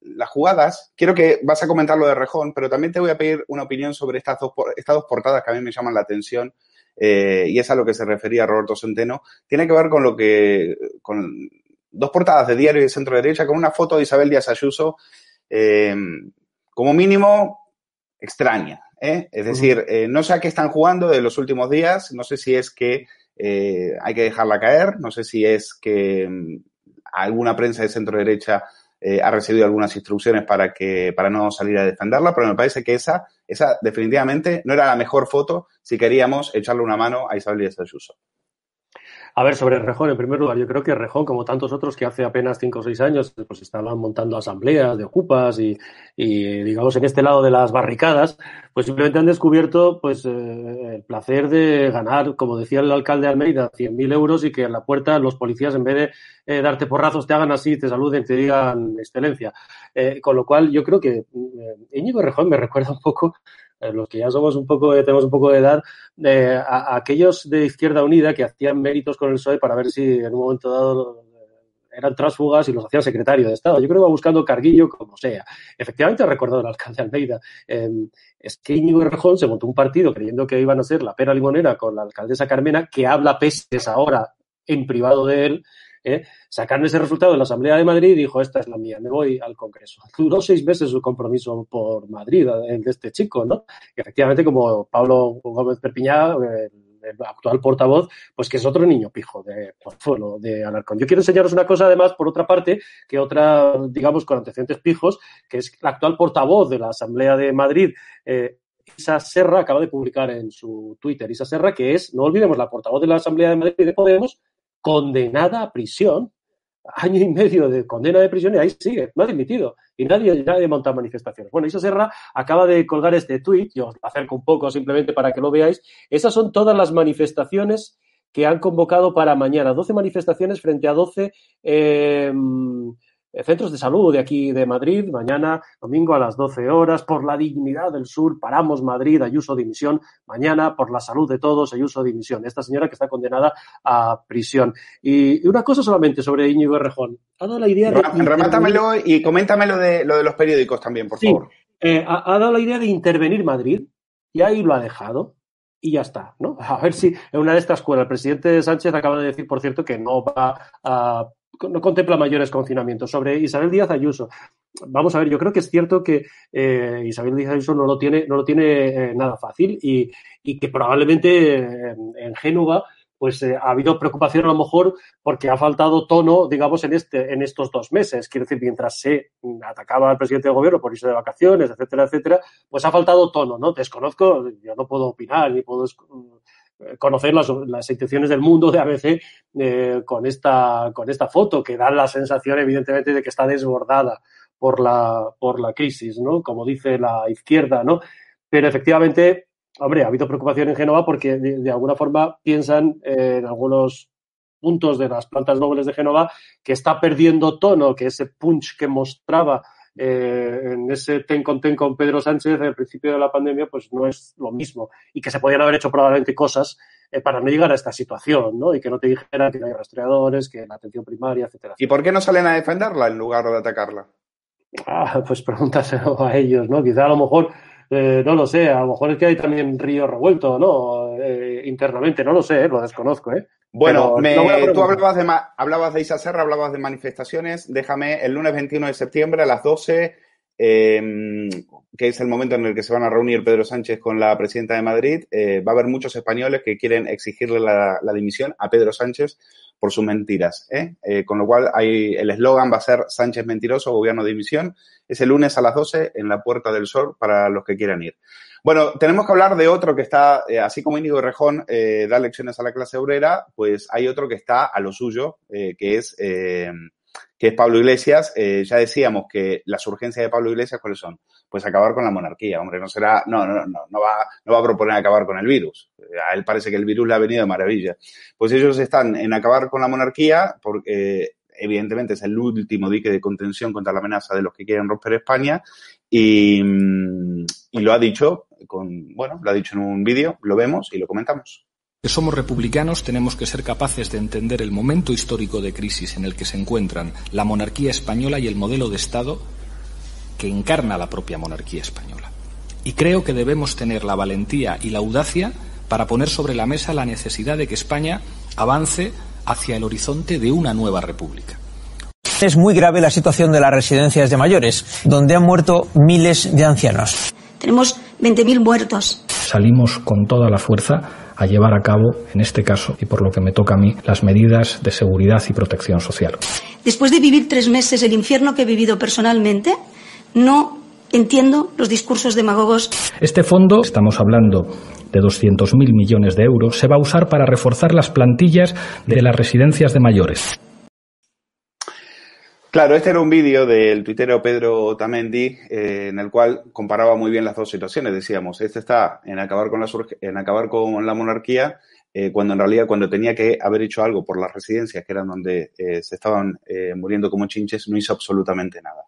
las jugadas, quiero que vas a comentar lo de Rejón, pero también te voy a pedir una opinión sobre estas dos, estas dos portadas que a mí me llaman la atención eh, y es a lo que se refería Roberto Centeno, tiene que ver con lo que, con dos portadas de diario y de centro derecha, con una foto de Isabel Díaz Ayuso, eh, como mínimo extraña. ¿eh? Es decir, eh, no sé a qué están jugando de los últimos días, no sé si es que eh, hay que dejarla caer, no sé si es que mm, alguna prensa de centro derecha ha recibido algunas instrucciones para que para no salir a defenderla, pero me parece que esa, esa definitivamente no era la mejor foto si queríamos echarle una mano a Isabel Díaz Ayuso. A ver, sobre Rejón, en primer lugar, yo creo que Rejón, como tantos otros que hace apenas cinco o seis años, pues estaban montando asambleas de ocupas y, digamos, en este lado de las barricadas, pues simplemente han descubierto pues eh, el placer de ganar, como decía el alcalde de Almeida, 100.000 euros y que en la puerta los policías, en vez de eh, darte porrazos, te hagan así, te saluden, te digan excelencia. Eh, con lo cual, yo creo que Íñigo Rejón me recuerda un poco los que ya somos un poco, tenemos un poco de edad, eh, a, aquellos de Izquierda Unida que hacían méritos con el PSOE para ver si en un momento dado eh, eran transfugas y los hacían secretario de Estado. Yo creo que va buscando carguillo como sea. Efectivamente, ha recordado el alcalde Almeida. Em, es que Íñigo Rejón se montó un partido creyendo que iban a ser la pera limonera con la alcaldesa Carmena, que habla pestes ahora en privado de él, ¿eh? sacaron ese resultado en la Asamblea de Madrid y dijo, esta es la mía, me voy al Congreso. Duró seis meses su compromiso por Madrid de este chico, ¿no? Efectivamente, como Pablo Gómez Perpiñá, el, actual portavoz, pues que es otro niño pijo de Porfuelo, de Alarcón. Yo quiero enseñaros una cosa, además, por otra parte, que otra, digamos, con antecedentes pijos, que es la actual portavoz de la Asamblea de Madrid, eh, Isa Serra acaba de publicar en su Twitter, Isa Serra, que es, no olvidemos, la portavoz de la Asamblea de Madrid de Podemos, condenada a prisión, año y medio de condena de prisión y ahí sigue, no ha dimitido y nadie, nadie monta manifestaciones. Bueno, Isa Serra acaba de colgar este tuit, yo os acerco un poco simplemente para que lo veáis. Esas son todas las manifestaciones que han convocado para mañana, 12 manifestaciones frente a 12 eh, eh, centros de salud de aquí de Madrid, mañana, domingo a las 12 horas, por la dignidad del sur, paramos Madrid, Ayuso dimisión, mañana por la salud de todos, Ayuso dimisión. Esta señora que está condenada a prisión. Y una cosa solamente sobre Íñigo Errejón. Ha dado la idea de... Remátamelo y coméntamelo de lo de los periódicos también, por favor. Eh, ha, ha dado la idea de intervenir Madrid y ahí lo ha dejado y ya está, ¿no? A ver si en una de estas escuelas el presidente Sánchez acaba de decir, por cierto, que no va a no contempla mayores confinamientos. Sobre Isabel Díaz Ayuso, vamos a ver, yo creo que es cierto que eh, Isabel Díaz Ayuso no lo tiene, no lo tiene eh, nada fácil y, que probablemente en, Génova pues eh, ha habido preocupación a lo mejor porque ha faltado tono, digamos, en, este, en estos dos meses. Quiero decir, mientras se atacaba al presidente del gobierno por irse de vacaciones, etcétera, etcétera, pues ha faltado tono, ¿no? Desconozco, yo no puedo opinar ni puedo conocer las, intenciones del mundo de ABC eh, con, esta, con esta foto, que da la sensación, evidentemente, de que está desbordada por la, por la crisis, ¿no? Como dice la izquierda, ¿no? Pero efectivamente, hombre, ha habido preocupación en Génova porque de, alguna forma piensan en algunos puntos de las plantas nobles de Génova que está perdiendo tono, que ese punch que mostraba eh, en ese ten con ten con Pedro Sánchez al principio de la pandemia, pues no es lo mismo. Y que se podían haber hecho probablemente cosas eh, para no llegar a esta situación, ¿no? Y que no te dijeran que no hay rastreadores, que la atención primaria, etcétera. ¿Y por qué no salen a defenderla en lugar de atacarla? Ah, pues pregúntaselo a ellos, ¿no? Quizá a lo mejor eh, no lo sé, a lo mejor es que hay también río revuelto, ¿no? Internamente, no lo sé, lo desconozco, ¿eh? Bueno, tú hablabas de, hablabas de Isa Serra, hablabas de manifestaciones. Déjame, el lunes 21 de septiembre a las 12, em, que es el momento en el que se van a reunir Pedro Sánchez con la presidenta de Madrid, va a haber muchos españoles que quieren exigirle la, la dimisión a Pedro Sánchez por sus mentiras. ¿eh? Eh, con lo cual, hay, el eslogan va a ser Sánchez mentiroso, gobierno de dimisión. Es el lunes a las 12 en la Puerta del Sol para los que quieran ir. Bueno, tenemos que hablar de otro que está, eh, así como Íñigo Rejón da lecciones a la clase obrera, pues hay otro que está a lo suyo, que es que es Pablo Iglesias. ya decíamos que las urgencias de Pablo Iglesias, ¿cuáles son? Pues acabar con la monarquía, hombre, no será, no, no, no, no va, no va a proponer acabar con el virus. A él parece que el virus le ha venido de maravilla. Pues ellos están en acabar con la monarquía porque evidentemente es el último dique de contención contra la amenaza de los que quieren romper España y, y lo ha dicho con, bueno, lo ha dicho en un vídeo, lo vemos y lo comentamos que somos republicanos tenemos que ser capaces de entender el momento histórico de crisis en el que se encuentran la monarquía española y el modelo de Estado que encarna la propia monarquía española. Y creo que debemos tener la valentía y la audacia para poner sobre la mesa la necesidad de que España avance hacia el horizonte de una nueva república. Es muy grave la situación de las residencias de mayores, donde han muerto miles de ancianos. Tenemos 20.000 muertos. Salimos con toda la fuerza a llevar a cabo, en este caso, y por lo que me toca a mí, las medidas de seguridad y protección social. Después de vivir tres meses el infierno que he vivido personalmente, no Entiendo los discursos demagogos. Este fondo, estamos hablando de 200.000 millones de euros, se va a usar para reforzar las plantillas de las residencias de mayores. Claro, este era un vídeo del tuitero Pedro Tamendi eh, en el cual comparaba muy bien las dos situaciones. Decíamos, este está en acabar con la, en acabar con la monarquía, eh, cuando en realidad cuando tenía que haber hecho algo por las residencias, que eran donde eh, se estaban muriendo como chinches, no hizo absolutamente nada.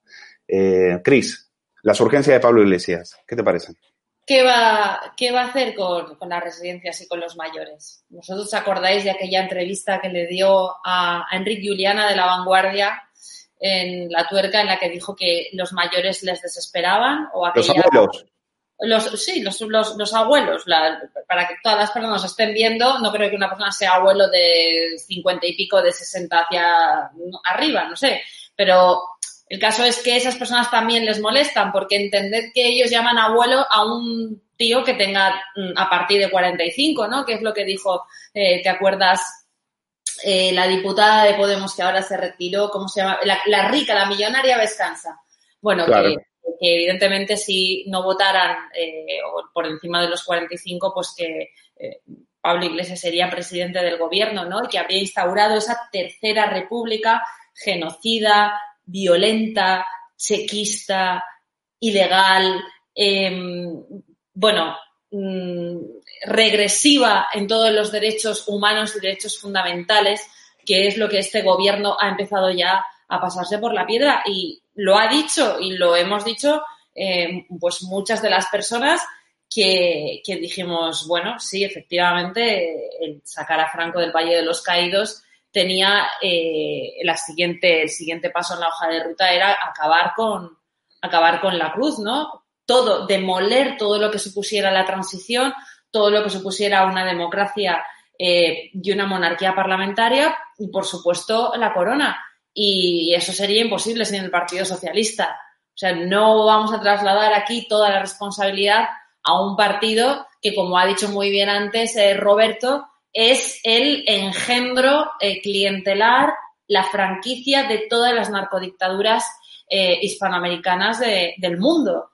Cris, las urgencias de Pablo Iglesias, ¿qué te parecen? ¿Qué va, qué va a hacer con, con, las residencias y con los mayores? ¿Vosotros acordáis de aquella entrevista que le dio a, a Enrique Juliana de La Vanguardia en la tuerca en la que dijo que los mayores les desesperaban o aquella... Los abuelos. Los, sí, los, los, los abuelos, la, para que todas las personas nos estén viendo, no creo que una persona sea abuelo de cincuenta y pico, de sesenta hacia arriba, no sé, pero el caso es que esas personas también les molestan porque entended que ellos llaman abuelo a un tío que tenga mm, a partir de 45, ¿no? Que es lo que dijo, eh, ¿te acuerdas? Eh, la diputada de Podemos que ahora se retiró, ¿cómo se llama? La, rica, la millonaria Vescanza. Bueno, que, evidentemente si no votaran eh, por encima de los 45, pues que eh, Pablo Iglesias sería presidente del gobierno, ¿no? Y que habría instaurado esa tercera república genocida, violenta, chequista, ilegal, em, bueno, mm, regresiva en todos los derechos humanos y derechos fundamentales, que es lo que este gobierno ha empezado ya a pasarse por la piedra. Y lo ha dicho y lo hemos dicho, eh, pues muchas de las personas que, dijimos, bueno, sí, efectivamente, el sacar a Franco del Valle de los Caídos tenía eh, siguiente, el siguiente paso en la hoja de ruta era acabar con, acabar con la cruz, ¿no? Todo, demoler todo lo que supusiera la transición, todo lo que supusiera una democracia eh, y una monarquía parlamentaria y, por supuesto, la corona. Y eso sería imposible sin el Partido Socialista. O sea, no vamos a trasladar aquí toda la responsabilidad a un partido que, como ha dicho muy bien antes eh, Roberto, es el engendro eh, clientelar, la franquicia de todas las narcodictaduras hispanoamericanas del mundo.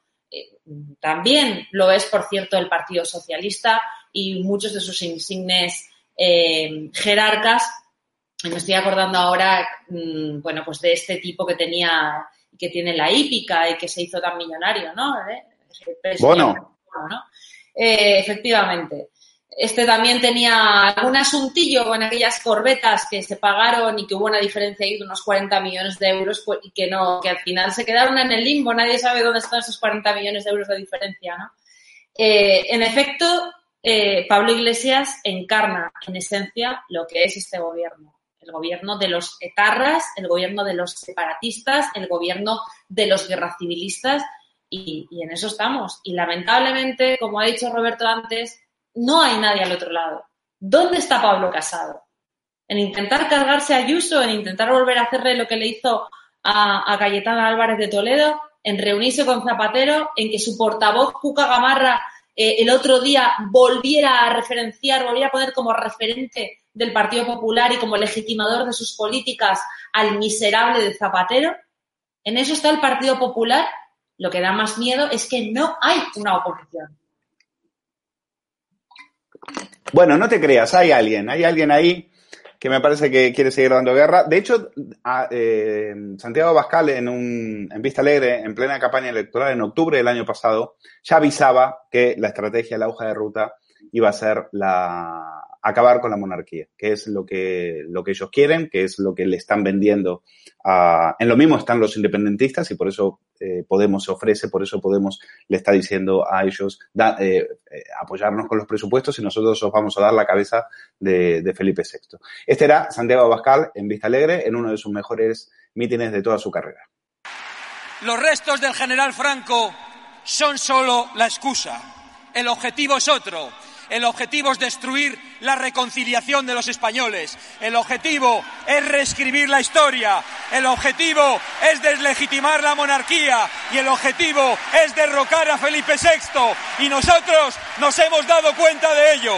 También lo es, por cierto, el Partido Socialista y muchos de sus insignes eh, jerarcas. Me estoy acordando ahora, mm, bueno, pues de este tipo que tenía, que tiene la hípica y que se hizo tan millonario, ¿no? ¿Eh? Bueno. ¿no? Eh, efectivamente. Este también tenía algún asuntillo con aquellas corbetas que se pagaron y que hubo una diferencia de unos 40 millones de euros pues, y que no, que al final se quedaron en el limbo. Nadie sabe dónde están esos 40 millones de euros de diferencia, ¿no? Eh, en efecto, eh, Pablo Iglesias encarna en esencia lo que es este gobierno. El gobierno de los etarras, el gobierno de los separatistas, el gobierno de los guerracivilistas y, y en eso estamos. Y lamentablemente, como ha dicho Roberto antes, no hay nadie al otro lado. ¿Dónde está Pablo Casado? En intentar cargarse a Ayuso, en intentar volver a hacerle lo que le hizo a, a Cayetana Álvarez de Toledo, en reunirse con Zapatero, en que su portavoz Cuca Gamarra eh, el otro día volviera a referenciar, volviera a poner como referente del Partido Popular y como legitimador de sus políticas al miserable de Zapatero. En eso está el Partido Popular. Lo que da más miedo es que no hay una oposición. Bueno, no te creas, hay alguien, hay alguien ahí que me parece que quiere seguir dando guerra. De hecho, eh, Santiago Bascal en, un, en Vista Alegre, en plena campaña electoral en octubre del año pasado, ya avisaba que la estrategia, la hoja de ruta, iba a ser la, acabar con la monarquía, que es lo que, lo que ellos quieren, que es lo que le están vendiendo. A, en lo mismo están los independentistas y por eso eh, Podemos se ofrece, por eso Podemos le está diciendo a ellos eh, eh, apoyarnos con los presupuestos y nosotros os vamos a dar la cabeza de, Felipe VI. Este era Santiago Abascal en Vista Alegre en uno de sus mejores mítines de toda su carrera. Los restos del general Franco son solo la excusa. El objetivo es otro el objetivo es destruir la reconciliación de los españoles. El objetivo es reescribir la historia. El objetivo es deslegitimar la monarquía. Y el objetivo es derrocar a Felipe VI. Y nosotros nos hemos dado cuenta de ello.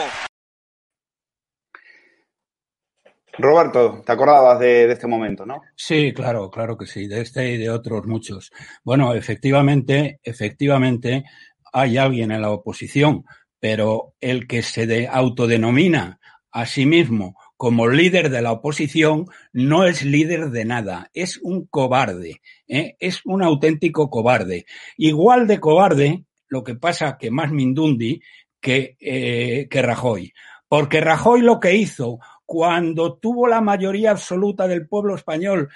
Roberto, te acordabas de, de, este momento, ¿no? Sí, claro, claro que sí, de este y de otros muchos. Bueno, efectivamente, efectivamente, hay alguien en la oposición, pero el que se de, autodenomina a sí mismo como líder de la oposición no es líder de nada, es un cobarde, ¿eh? es un auténtico cobarde. Igual de cobarde, lo que pasa que más Mindundi que, eh, que Rajoy. Porque Rajoy lo que hizo cuando tuvo la mayoría absoluta del pueblo español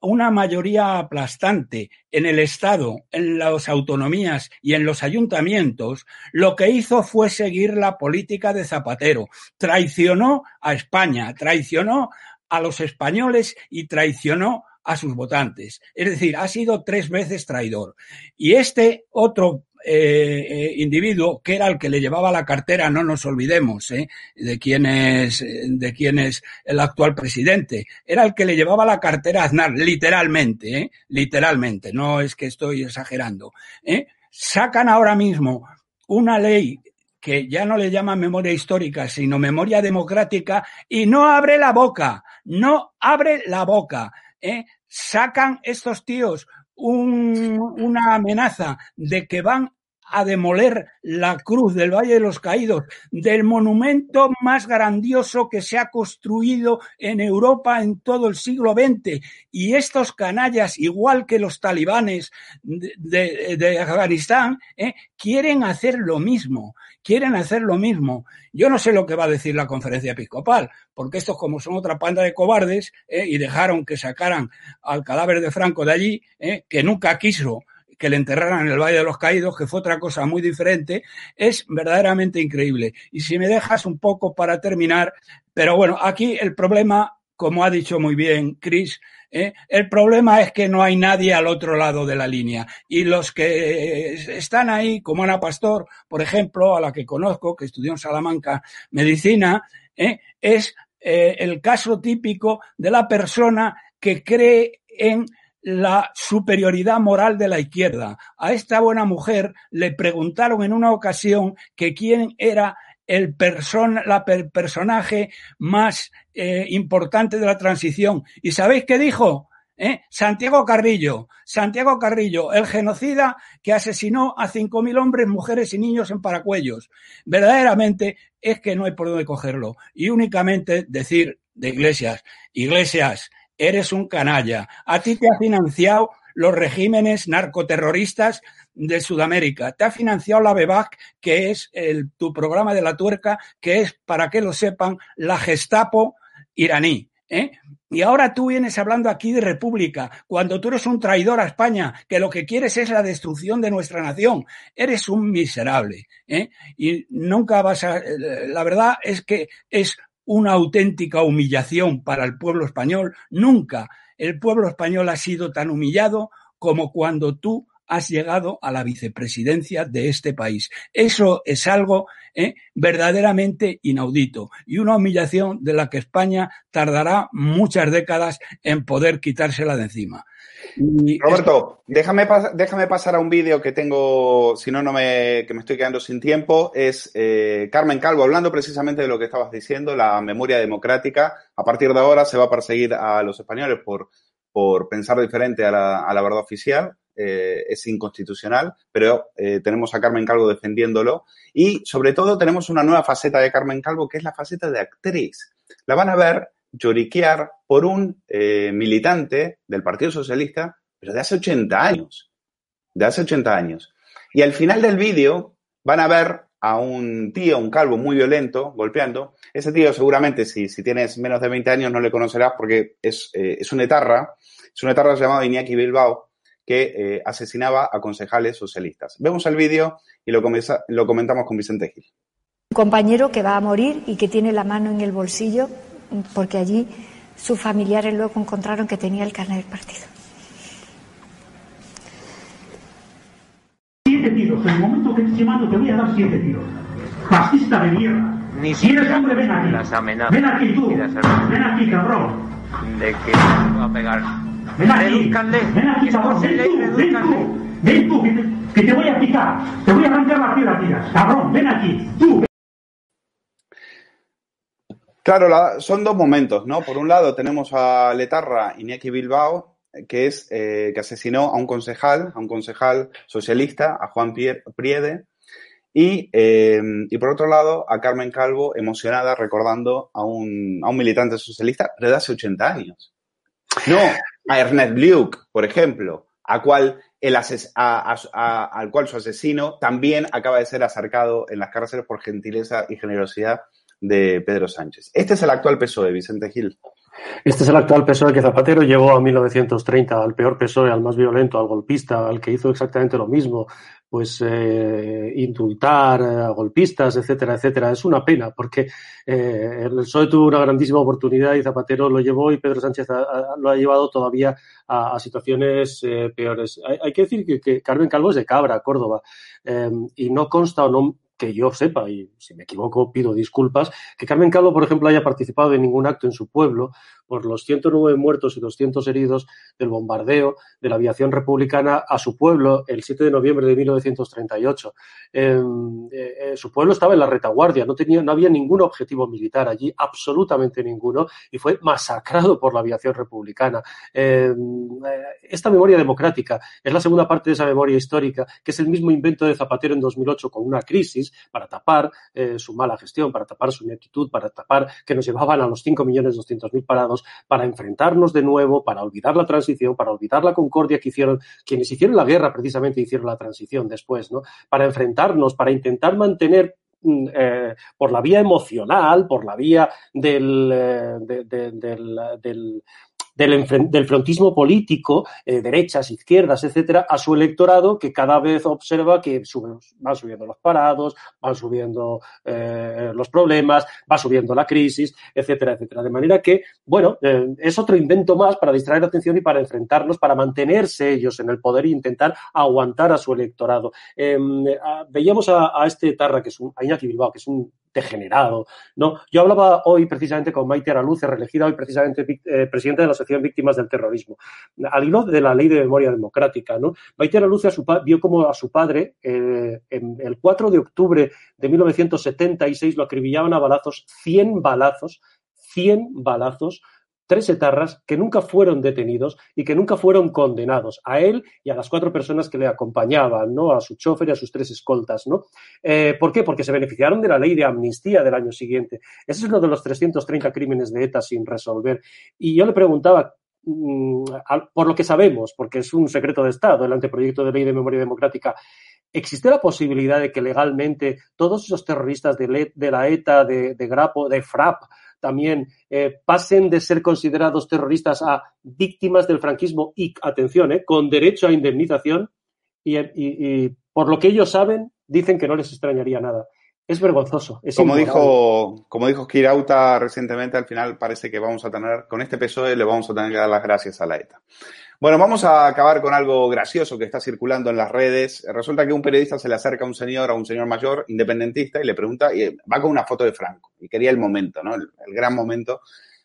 una mayoría aplastante en el Estado, en las autonomías y en los ayuntamientos, lo que hizo fue seguir la política de Zapatero. Traicionó a España, traicionó a los españoles y traicionó a sus votantes. Es decir, ha sido tres veces traidor. Y este otro eh, eh, individuo que era el que le llevaba la cartera, no nos olvidemos, eh, de quién es, de el actual presidente, era el que le llevaba la cartera a Aznar, literalmente, literalmente, no es que estoy exagerando. Sacan ahora mismo una ley que ya no le llaman memoria histórica, sino memoria democrática, y no abre la boca, no abre la boca. Sacan estos tíos un, una amenaza de que van a demoler la cruz del Valle de los Caídos, del monumento más grandioso que se ha construido en Europa en todo el siglo XX. Y estos canallas, igual que los talibanes de, Afganistán, ¿eh? quieren hacer lo mismo, quieren hacer lo mismo. Yo no sé lo que va a decir la conferencia episcopal, porque estos como son otra panda de cobardes ¿eh? y dejaron que sacaran al cadáver de Franco de allí, ¿eh? que nunca quiso que le enterraran en el Valle de los Caídos, que fue otra cosa muy diferente, es verdaderamente increíble. Y si me dejas un poco para terminar, pero bueno, aquí el problema, como ha dicho muy bien Chris, ¿eh? el problema es que no hay nadie al otro lado de la línea. Y los que están ahí, como Ana Pastor, por ejemplo, a la que conozco, que estudió en Salamanca medicina, ¿eh? es eh, el caso típico de la persona que cree en la superioridad moral de la izquierda. A esta buena mujer le preguntaron en una ocasión que quién era el la per personaje más eh, importante de la transición. ¿Y sabéis qué dijo? ¿Eh? Santiago Carrillo, Santiago Carrillo, el genocida que asesinó a 5.000 hombres, mujeres y niños en Paracuellos. Verdaderamente es que no hay por dónde cogerlo. Y únicamente decir de Iglesias, Iglesias, eres un canalla. A ti te ha financiado los regímenes narcoterroristas de Sudamérica. Te ha financiado la BEBAC, que es el, tu programa de la tuerca, que es, para que lo sepan, la Gestapo iraní. ¿eh? Y ahora tú vienes hablando aquí de república, cuando tú eres un traidor a España, que lo que quieres es la destrucción de nuestra nación. Eres un miserable. ¿eh? Y nunca vas a... La verdad es que es una auténtica humillación para el pueblo español. Nunca el pueblo español ha sido tan humillado como cuando tú has llegado a la vicepresidencia de este país. Eso es algo ¿eh? verdaderamente inaudito y una humillación de la que España tardará muchas décadas en poder quitársela de encima. Roberto, déjame, déjame, pasar a un vídeo que tengo, si no, no me, que me estoy quedando sin tiempo. Es eh, Carmen Calvo hablando precisamente de lo que estabas diciendo, la memoria democrática. A partir de ahora se va a perseguir a los españoles por, por pensar diferente a la, a la verdad oficial. Eh, es inconstitucional, pero eh, tenemos a Carmen Calvo defendiéndolo. Y sobre todo tenemos una nueva faceta de Carmen Calvo, que es la faceta de actriz. La van a ver lloriquear por un eh, militante del Partido Socialista, pero de hace 80 años. De hace 80 años. Y al final del vídeo van a ver a un tío, un calvo muy violento, golpeando. Ese tío seguramente, si, si tienes menos de 20 años, no le conocerás porque es, eh, es un etarra. Es un etarra llamado Iñaki Bilbao que eh, asesinaba a concejales socialistas. Vemos el vídeo y lo, lo comentamos con Vicente Gil. Un compañero que va a morir y que tiene la mano en el bolsillo porque allí sus familiares luego encontraron que tenía el carnet del partido. Siete tiros. En el momento que te mando te voy a dar siete tiros. Fascista de mierda. Ni si eres hombre, ven aquí. Las amenazas. Ven aquí tú. Ven aquí, cabrón. De que te va a pegar. Ven aquí. Reduzcanle. Ven aquí, cabrón. Ven tú, ven tú. Ven tú, que te, que te voy a picar. Te voy a arrancar la piedra, tiras. Cabrón, ven aquí. Tú. Claro, la- son dos momentos, ¿no? Por un lado tenemos a Letarra Iñaki Bilbao, que es eh, que asesinó a un concejal, a un concejal socialista, a Juan Pier- Priede, y, eh, y por otro lado a Carmen Calvo, emocionada recordando a un, a un militante socialista de hace 80 años. No, a Ernest Bliuch, por ejemplo, a cual el ases- a- al cual su asesino también acaba de ser acercado en las cárceles por gentileza y generosidad de Pedro Sánchez. Este es el actual PSOE, Vicente Gil. Este es el actual PSOE que Zapatero llevó a 1930, al peor PSOE, al más violento, al golpista, al que hizo exactamente lo mismo, pues eh, indultar a golpistas, etcétera, etcétera. Es una pena porque eh, el PSOE tuvo una grandísima oportunidad y Zapatero lo llevó y Pedro Sánchez lo ha llevado todavía a, a situaciones eh, peores. Hay, hay que decir que, que Carmen Calvo es de Cabra, Córdoba, eh, y no consta o no que yo sepa, y si me equivoco pido disculpas, que Carmen Calvo, por ejemplo, haya participado en ningún acto en su pueblo por los 109 muertos y 200 heridos del bombardeo de la aviación republicana a su pueblo el 7 de noviembre de 1938. Eh, eh, su pueblo estaba en la retaguardia, no, tenía, no había ningún objetivo militar allí, absolutamente ninguno, y fue masacrado por la aviación republicana. Eh, eh, esta memoria democrática es la segunda parte de esa memoria histórica, que es el mismo invento de Zapatero en 2008 con una crisis para tapar eh, su mala gestión, para tapar su ineptitud, para tapar que nos llevaban a los 5.200.000 parados, para enfrentarnos de nuevo, para olvidar la transición, para olvidar la concordia que hicieron quienes hicieron la guerra precisamente hicieron la transición después, ¿no? Para enfrentarnos, para intentar mantener mm, eh, por la vía emocional, por la vía del, eh, del, del frontismo político, eh, derechas, izquierdas, etcétera, a su electorado que cada vez observa que van subiendo los parados, van subiendo eh, los problemas, va subiendo la crisis, etcétera, etcétera. De manera que, bueno, eh, es otro invento más para distraer la atención y para enfrentarnos, para mantenerse ellos en el poder e intentar aguantar a su electorado. A- veíamos a, a este Tarra, que es un, a Iñaki Bilbao, que es un degenerado, ¿no? Yo hablaba hoy precisamente con Maite Araluce, reelegida hoy precisamente eh, presidenta de la Asociación Víctimas del Terrorismo, al hilo de la Ley de Memoria Democrática, ¿no? Maite pa- vio como a su padre, eh, el 4 de octubre de 1976, lo acribillaban a balazos, 100 balazos, 100 balazos, tres etarras que nunca fueron detenidos y que nunca fueron condenados, a él y a las cuatro personas que le acompañaban, ¿no? A su chofer y a sus tres escoltas, ¿no? Eh, ¿Por qué? Porque se beneficiaron de la ley de amnistía del año siguiente. Ese es uno de los 330 crímenes de ETA sin resolver. Y yo le preguntaba, mm, por lo que sabemos, porque es un secreto de Estado, el anteproyecto de ley de memoria democrática, ¿existe la posibilidad de que legalmente todos esos terroristas de, la ETA, de Grapo, de FRAP, también eh, pasen de ser considerados terroristas a víctimas del franquismo y, atención, eh, con derecho a indemnización? Y, y- y por lo que ellos saben, dicen que no les extrañaría nada. Es vergonzoso. Es Como dijo, como dijo Kirauta recientemente, al final parece que vamos a tener, con este PSOE le vamos a tener que dar las gracias a la ETA. Bueno, vamos a acabar con algo gracioso que está circulando en las redes. Resulta que un periodista se le acerca a un señor, a un señor mayor, independentista, y le pregunta, y va con una foto de Franco, y quería el momento, ¿no? El, el gran momento.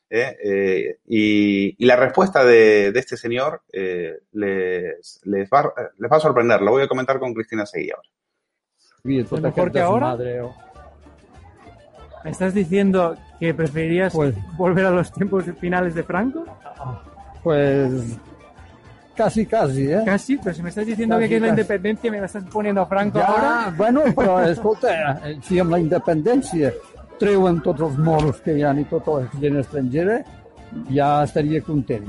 ¿eh? Eh, y, y la respuesta de, de este señor eh, les, les, va, les va a sorprender. Lo voy a comentar con Cristina Seguí ahora. ¿Es mejor que ahora? ¿Me estás diciendo que preferirías volver a los tiempos finales de Franco? Pues casi, casi, ¿eh? Casi, pero si me estás diciendo Casi, que es la independencia me estás poniendo a Franco Ja, ahora. bueno, però escolta, si amb la independència treuen tots els moros que hi ha i tota la gent estrangera, ja estaria content.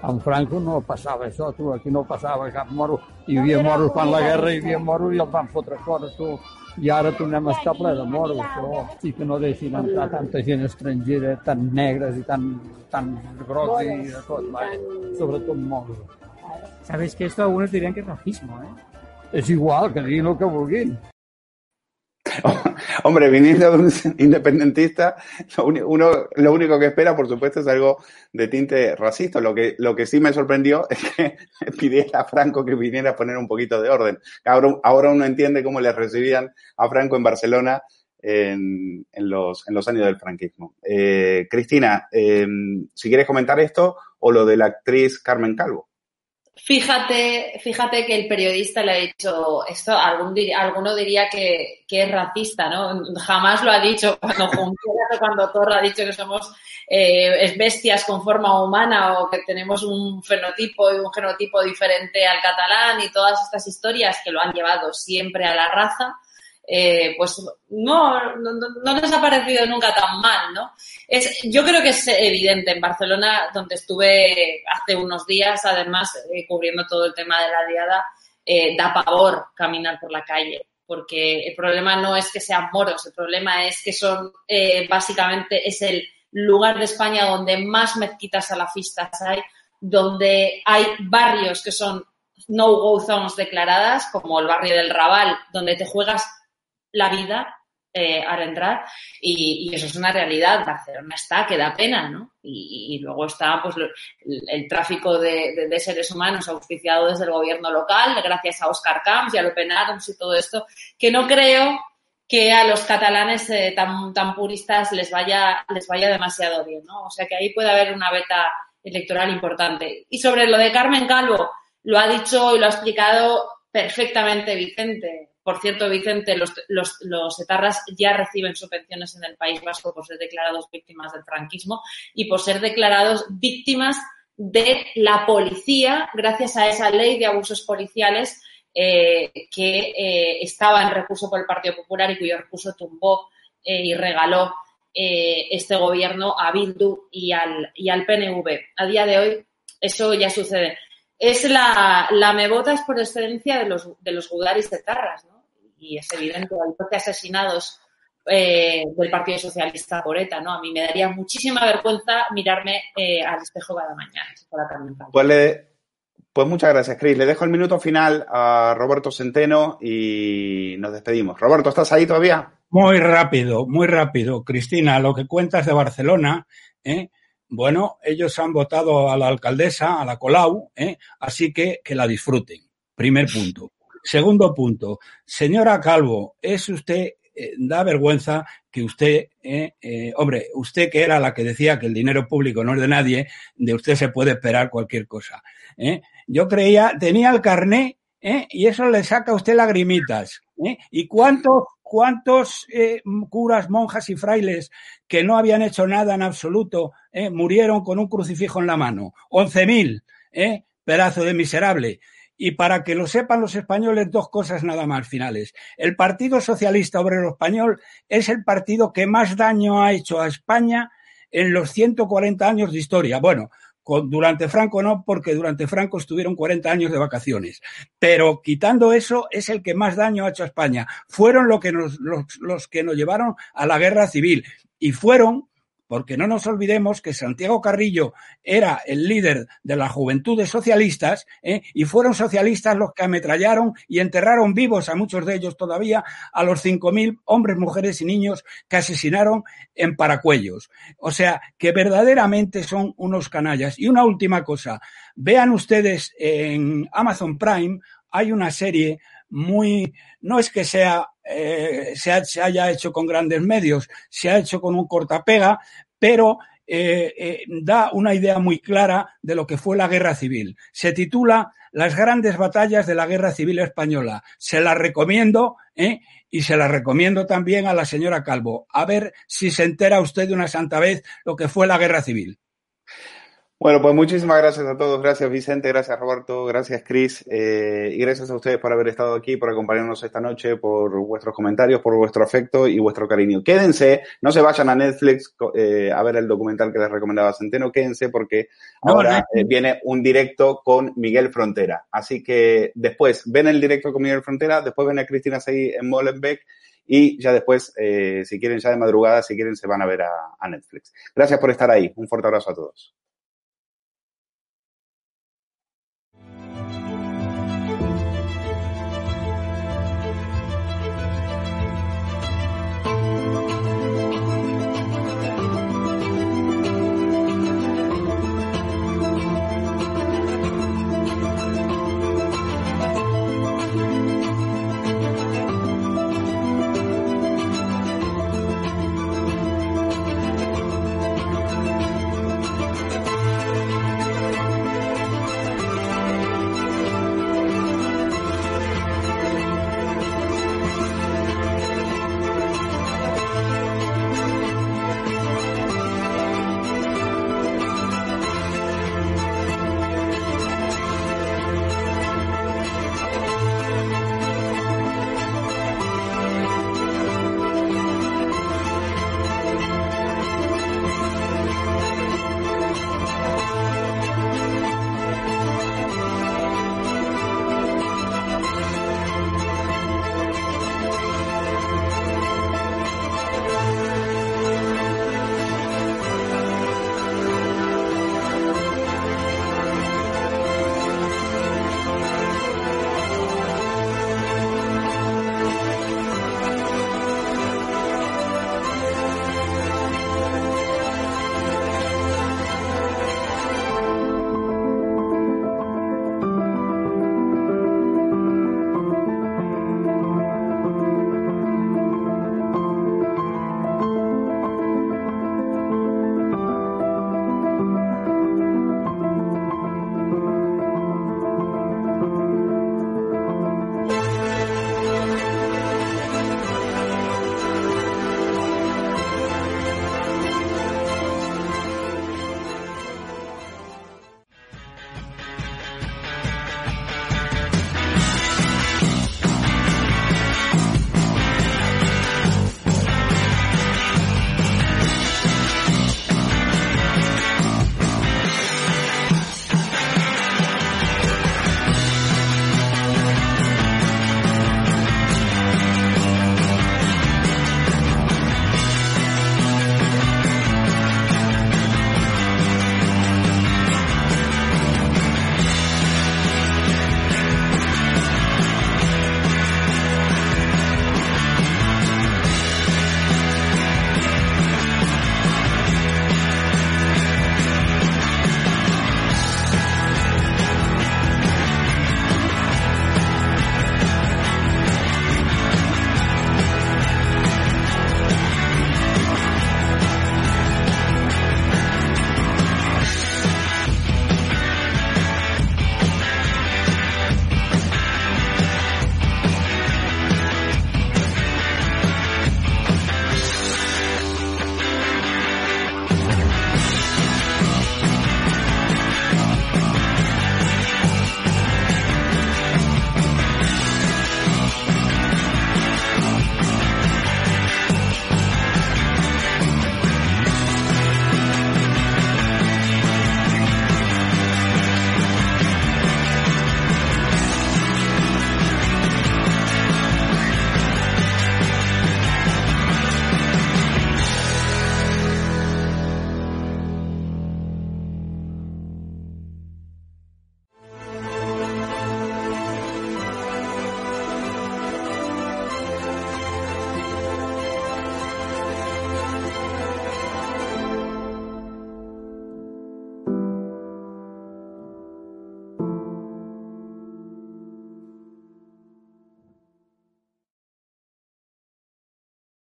Amb Franco no passava això, tu, aquí no passava cap moro. Hi havia moros quan la guerra, hi havia moros i els van fotre fora, tu. I ara tornem a estar ple de moros, però sí que no deixin entrar tanta gent estrangera, tan negres i tan, tan grocs i de tot, vaja, sobretot moros. Sabéis que esto algunos dirían que es racismo, ¿eh? És igual, que diguin el que vulguin. Hombre, viniendo de un independentista, lo, uno, lo único que espera, por supuesto, es algo de tinte racista. Lo que, lo que sí me sorprendió es que pidiera a Franco que viniera a poner un poquito de orden. Ahora, ahora uno entiende cómo le recibían a Franco en Barcelona en, en los, en los años del franquismo. Eh, Cristina, eh, si quieres comentar esto o lo de la actriz Carmen Calvo. Fíjate, fíjate que el periodista le ha dicho esto, algún, alguno diría que, que, es racista, ¿no? Jamás lo ha dicho cuando Junqueras o cuando Torra ha dicho que somos eh, bestias con forma humana o que tenemos un fenotipo y un genotipo diferente al catalán y todas estas historias que lo han llevado siempre a la raza eh, pues no, no, no, les ha parecido nunca tan mal, ¿no? Es, yo creo que es evidente en Barcelona, donde estuve hace unos días, además, eh, cubriendo todo el tema de la diada, eh, da pavor caminar por la calle, porque el problema no es que sean moros, el problema es que son, básicamente, es el lugar de España donde más mezquitas salafistas hay, donde hay barrios que son no-go zones declaradas, como el barrio del Raval, donde te juegas la vida eh, al entrar y, eso es una realidad. Barcelona está, que da pena, ¿no? Y, luego está pues el, tráfico de, seres humanos auspiciado desde el gobierno local, gracias a Oscar Camps y a Lopen Adams y todo esto, que no creo que a los catalanes eh, tan, tan puristas les vaya, les vaya demasiado bien, ¿no? O sea que ahí puede haber una beta electoral importante. Y sobre lo de Carmen Calvo, lo ha dicho y lo ha explicado perfectamente Vicente. Por cierto, Vicente, los, los, etarras ya reciben subvenciones en el País Vasco por ser declarados víctimas del franquismo y por ser declarados víctimas de la policía gracias a esa ley de abusos policiales eh, que eh, estaba en recurso por el Partido Popular y cuyo recurso tumbó eh, y regaló este gobierno a Bildu y al, PNV. A día de hoy eso ya sucede. Es la, la mebotas por excelencia de los, de los gudaris de ¿no? Y es evidente, hay 12 asesinados eh, del Partido Socialista por ETA, ¿no? A mí me daría muchísima vergüenza mirarme eh, al espejo cada mañana. Si fuera pues, le, pues muchas gracias, Cris. Le dejo el minuto final a Roberto Centeno y nos despedimos. Roberto, ¿estás ahí todavía? Muy rápido, muy rápido. Cristina, lo que cuentas de Barcelona, ¿eh? bueno, ellos han votado a la alcaldesa, a la Colau, ¿eh? así que que la disfruten. Primer punto. Segundo punto, señora Calvo, es usted, eh, da vergüenza que usted, eh, eh, hombre, usted que era la que decía que el dinero público no es de nadie, de usted se puede esperar cualquier cosa. ¿eh? Yo creía, tenía el carné y eso le saca a usted lagrimitas. ¿Y cuántos, cuántos curas, monjas y frailes que no habían hecho nada en absoluto murieron con un crucifijo en la mano? Once mil, pedazo de miserable. Y para que lo sepan los españoles, dos cosas nada más finales. El Partido Socialista Obrero Español es el partido que más daño ha hecho a España en los 140 años de historia. Bueno, con, durante Franco no, porque durante Franco estuvieron 40 años de vacaciones. Pero quitando eso, es el que más daño ha hecho a España. Fueron lo que nos, los, los que nos llevaron a la guerra civil. Y fueron porque no nos olvidemos que Santiago Carrillo era el líder de las juventudes socialistas ¿eh? y fueron socialistas los que ametrallaron y enterraron vivos a muchos de ellos todavía a los 5.000 hombres, mujeres y niños que asesinaron en Paracuellos. O sea, que verdaderamente son unos canallas. Y una última cosa, vean ustedes en Amazon Prime, hay una serie muy, no es que sea, eh, se, ha, haya hecho con grandes medios, se ha hecho con un cortapega, pero eh, eh, da una idea muy clara de lo que fue la guerra civil. Se titula Las grandes batallas de la guerra civil española. Se la recomiendo, y se la recomiendo también a la señora Calvo. A ver si se entera usted de una santa vez lo que fue la guerra civil. Bueno, pues muchísimas gracias a todos. Gracias Vicente, gracias Roberto, gracias Cris eh, y gracias a ustedes por haber estado aquí, por acompañarnos esta noche, por vuestros comentarios, por vuestro afecto y vuestro cariño. Quédense, no se vayan a Netflix eh, a ver el documental que les recomendaba Centeno, quédense porque no, ahora. Eh, viene un directo con Miguel Frontera. Así que después ven el directo con Miguel Frontera, después ven a Cristina Seguí en Molenbeek y ya después, eh, si quieren ya de madrugada, si quieren, se van a ver a, a Netflix. Gracias por estar ahí. Un fuerte abrazo a todos.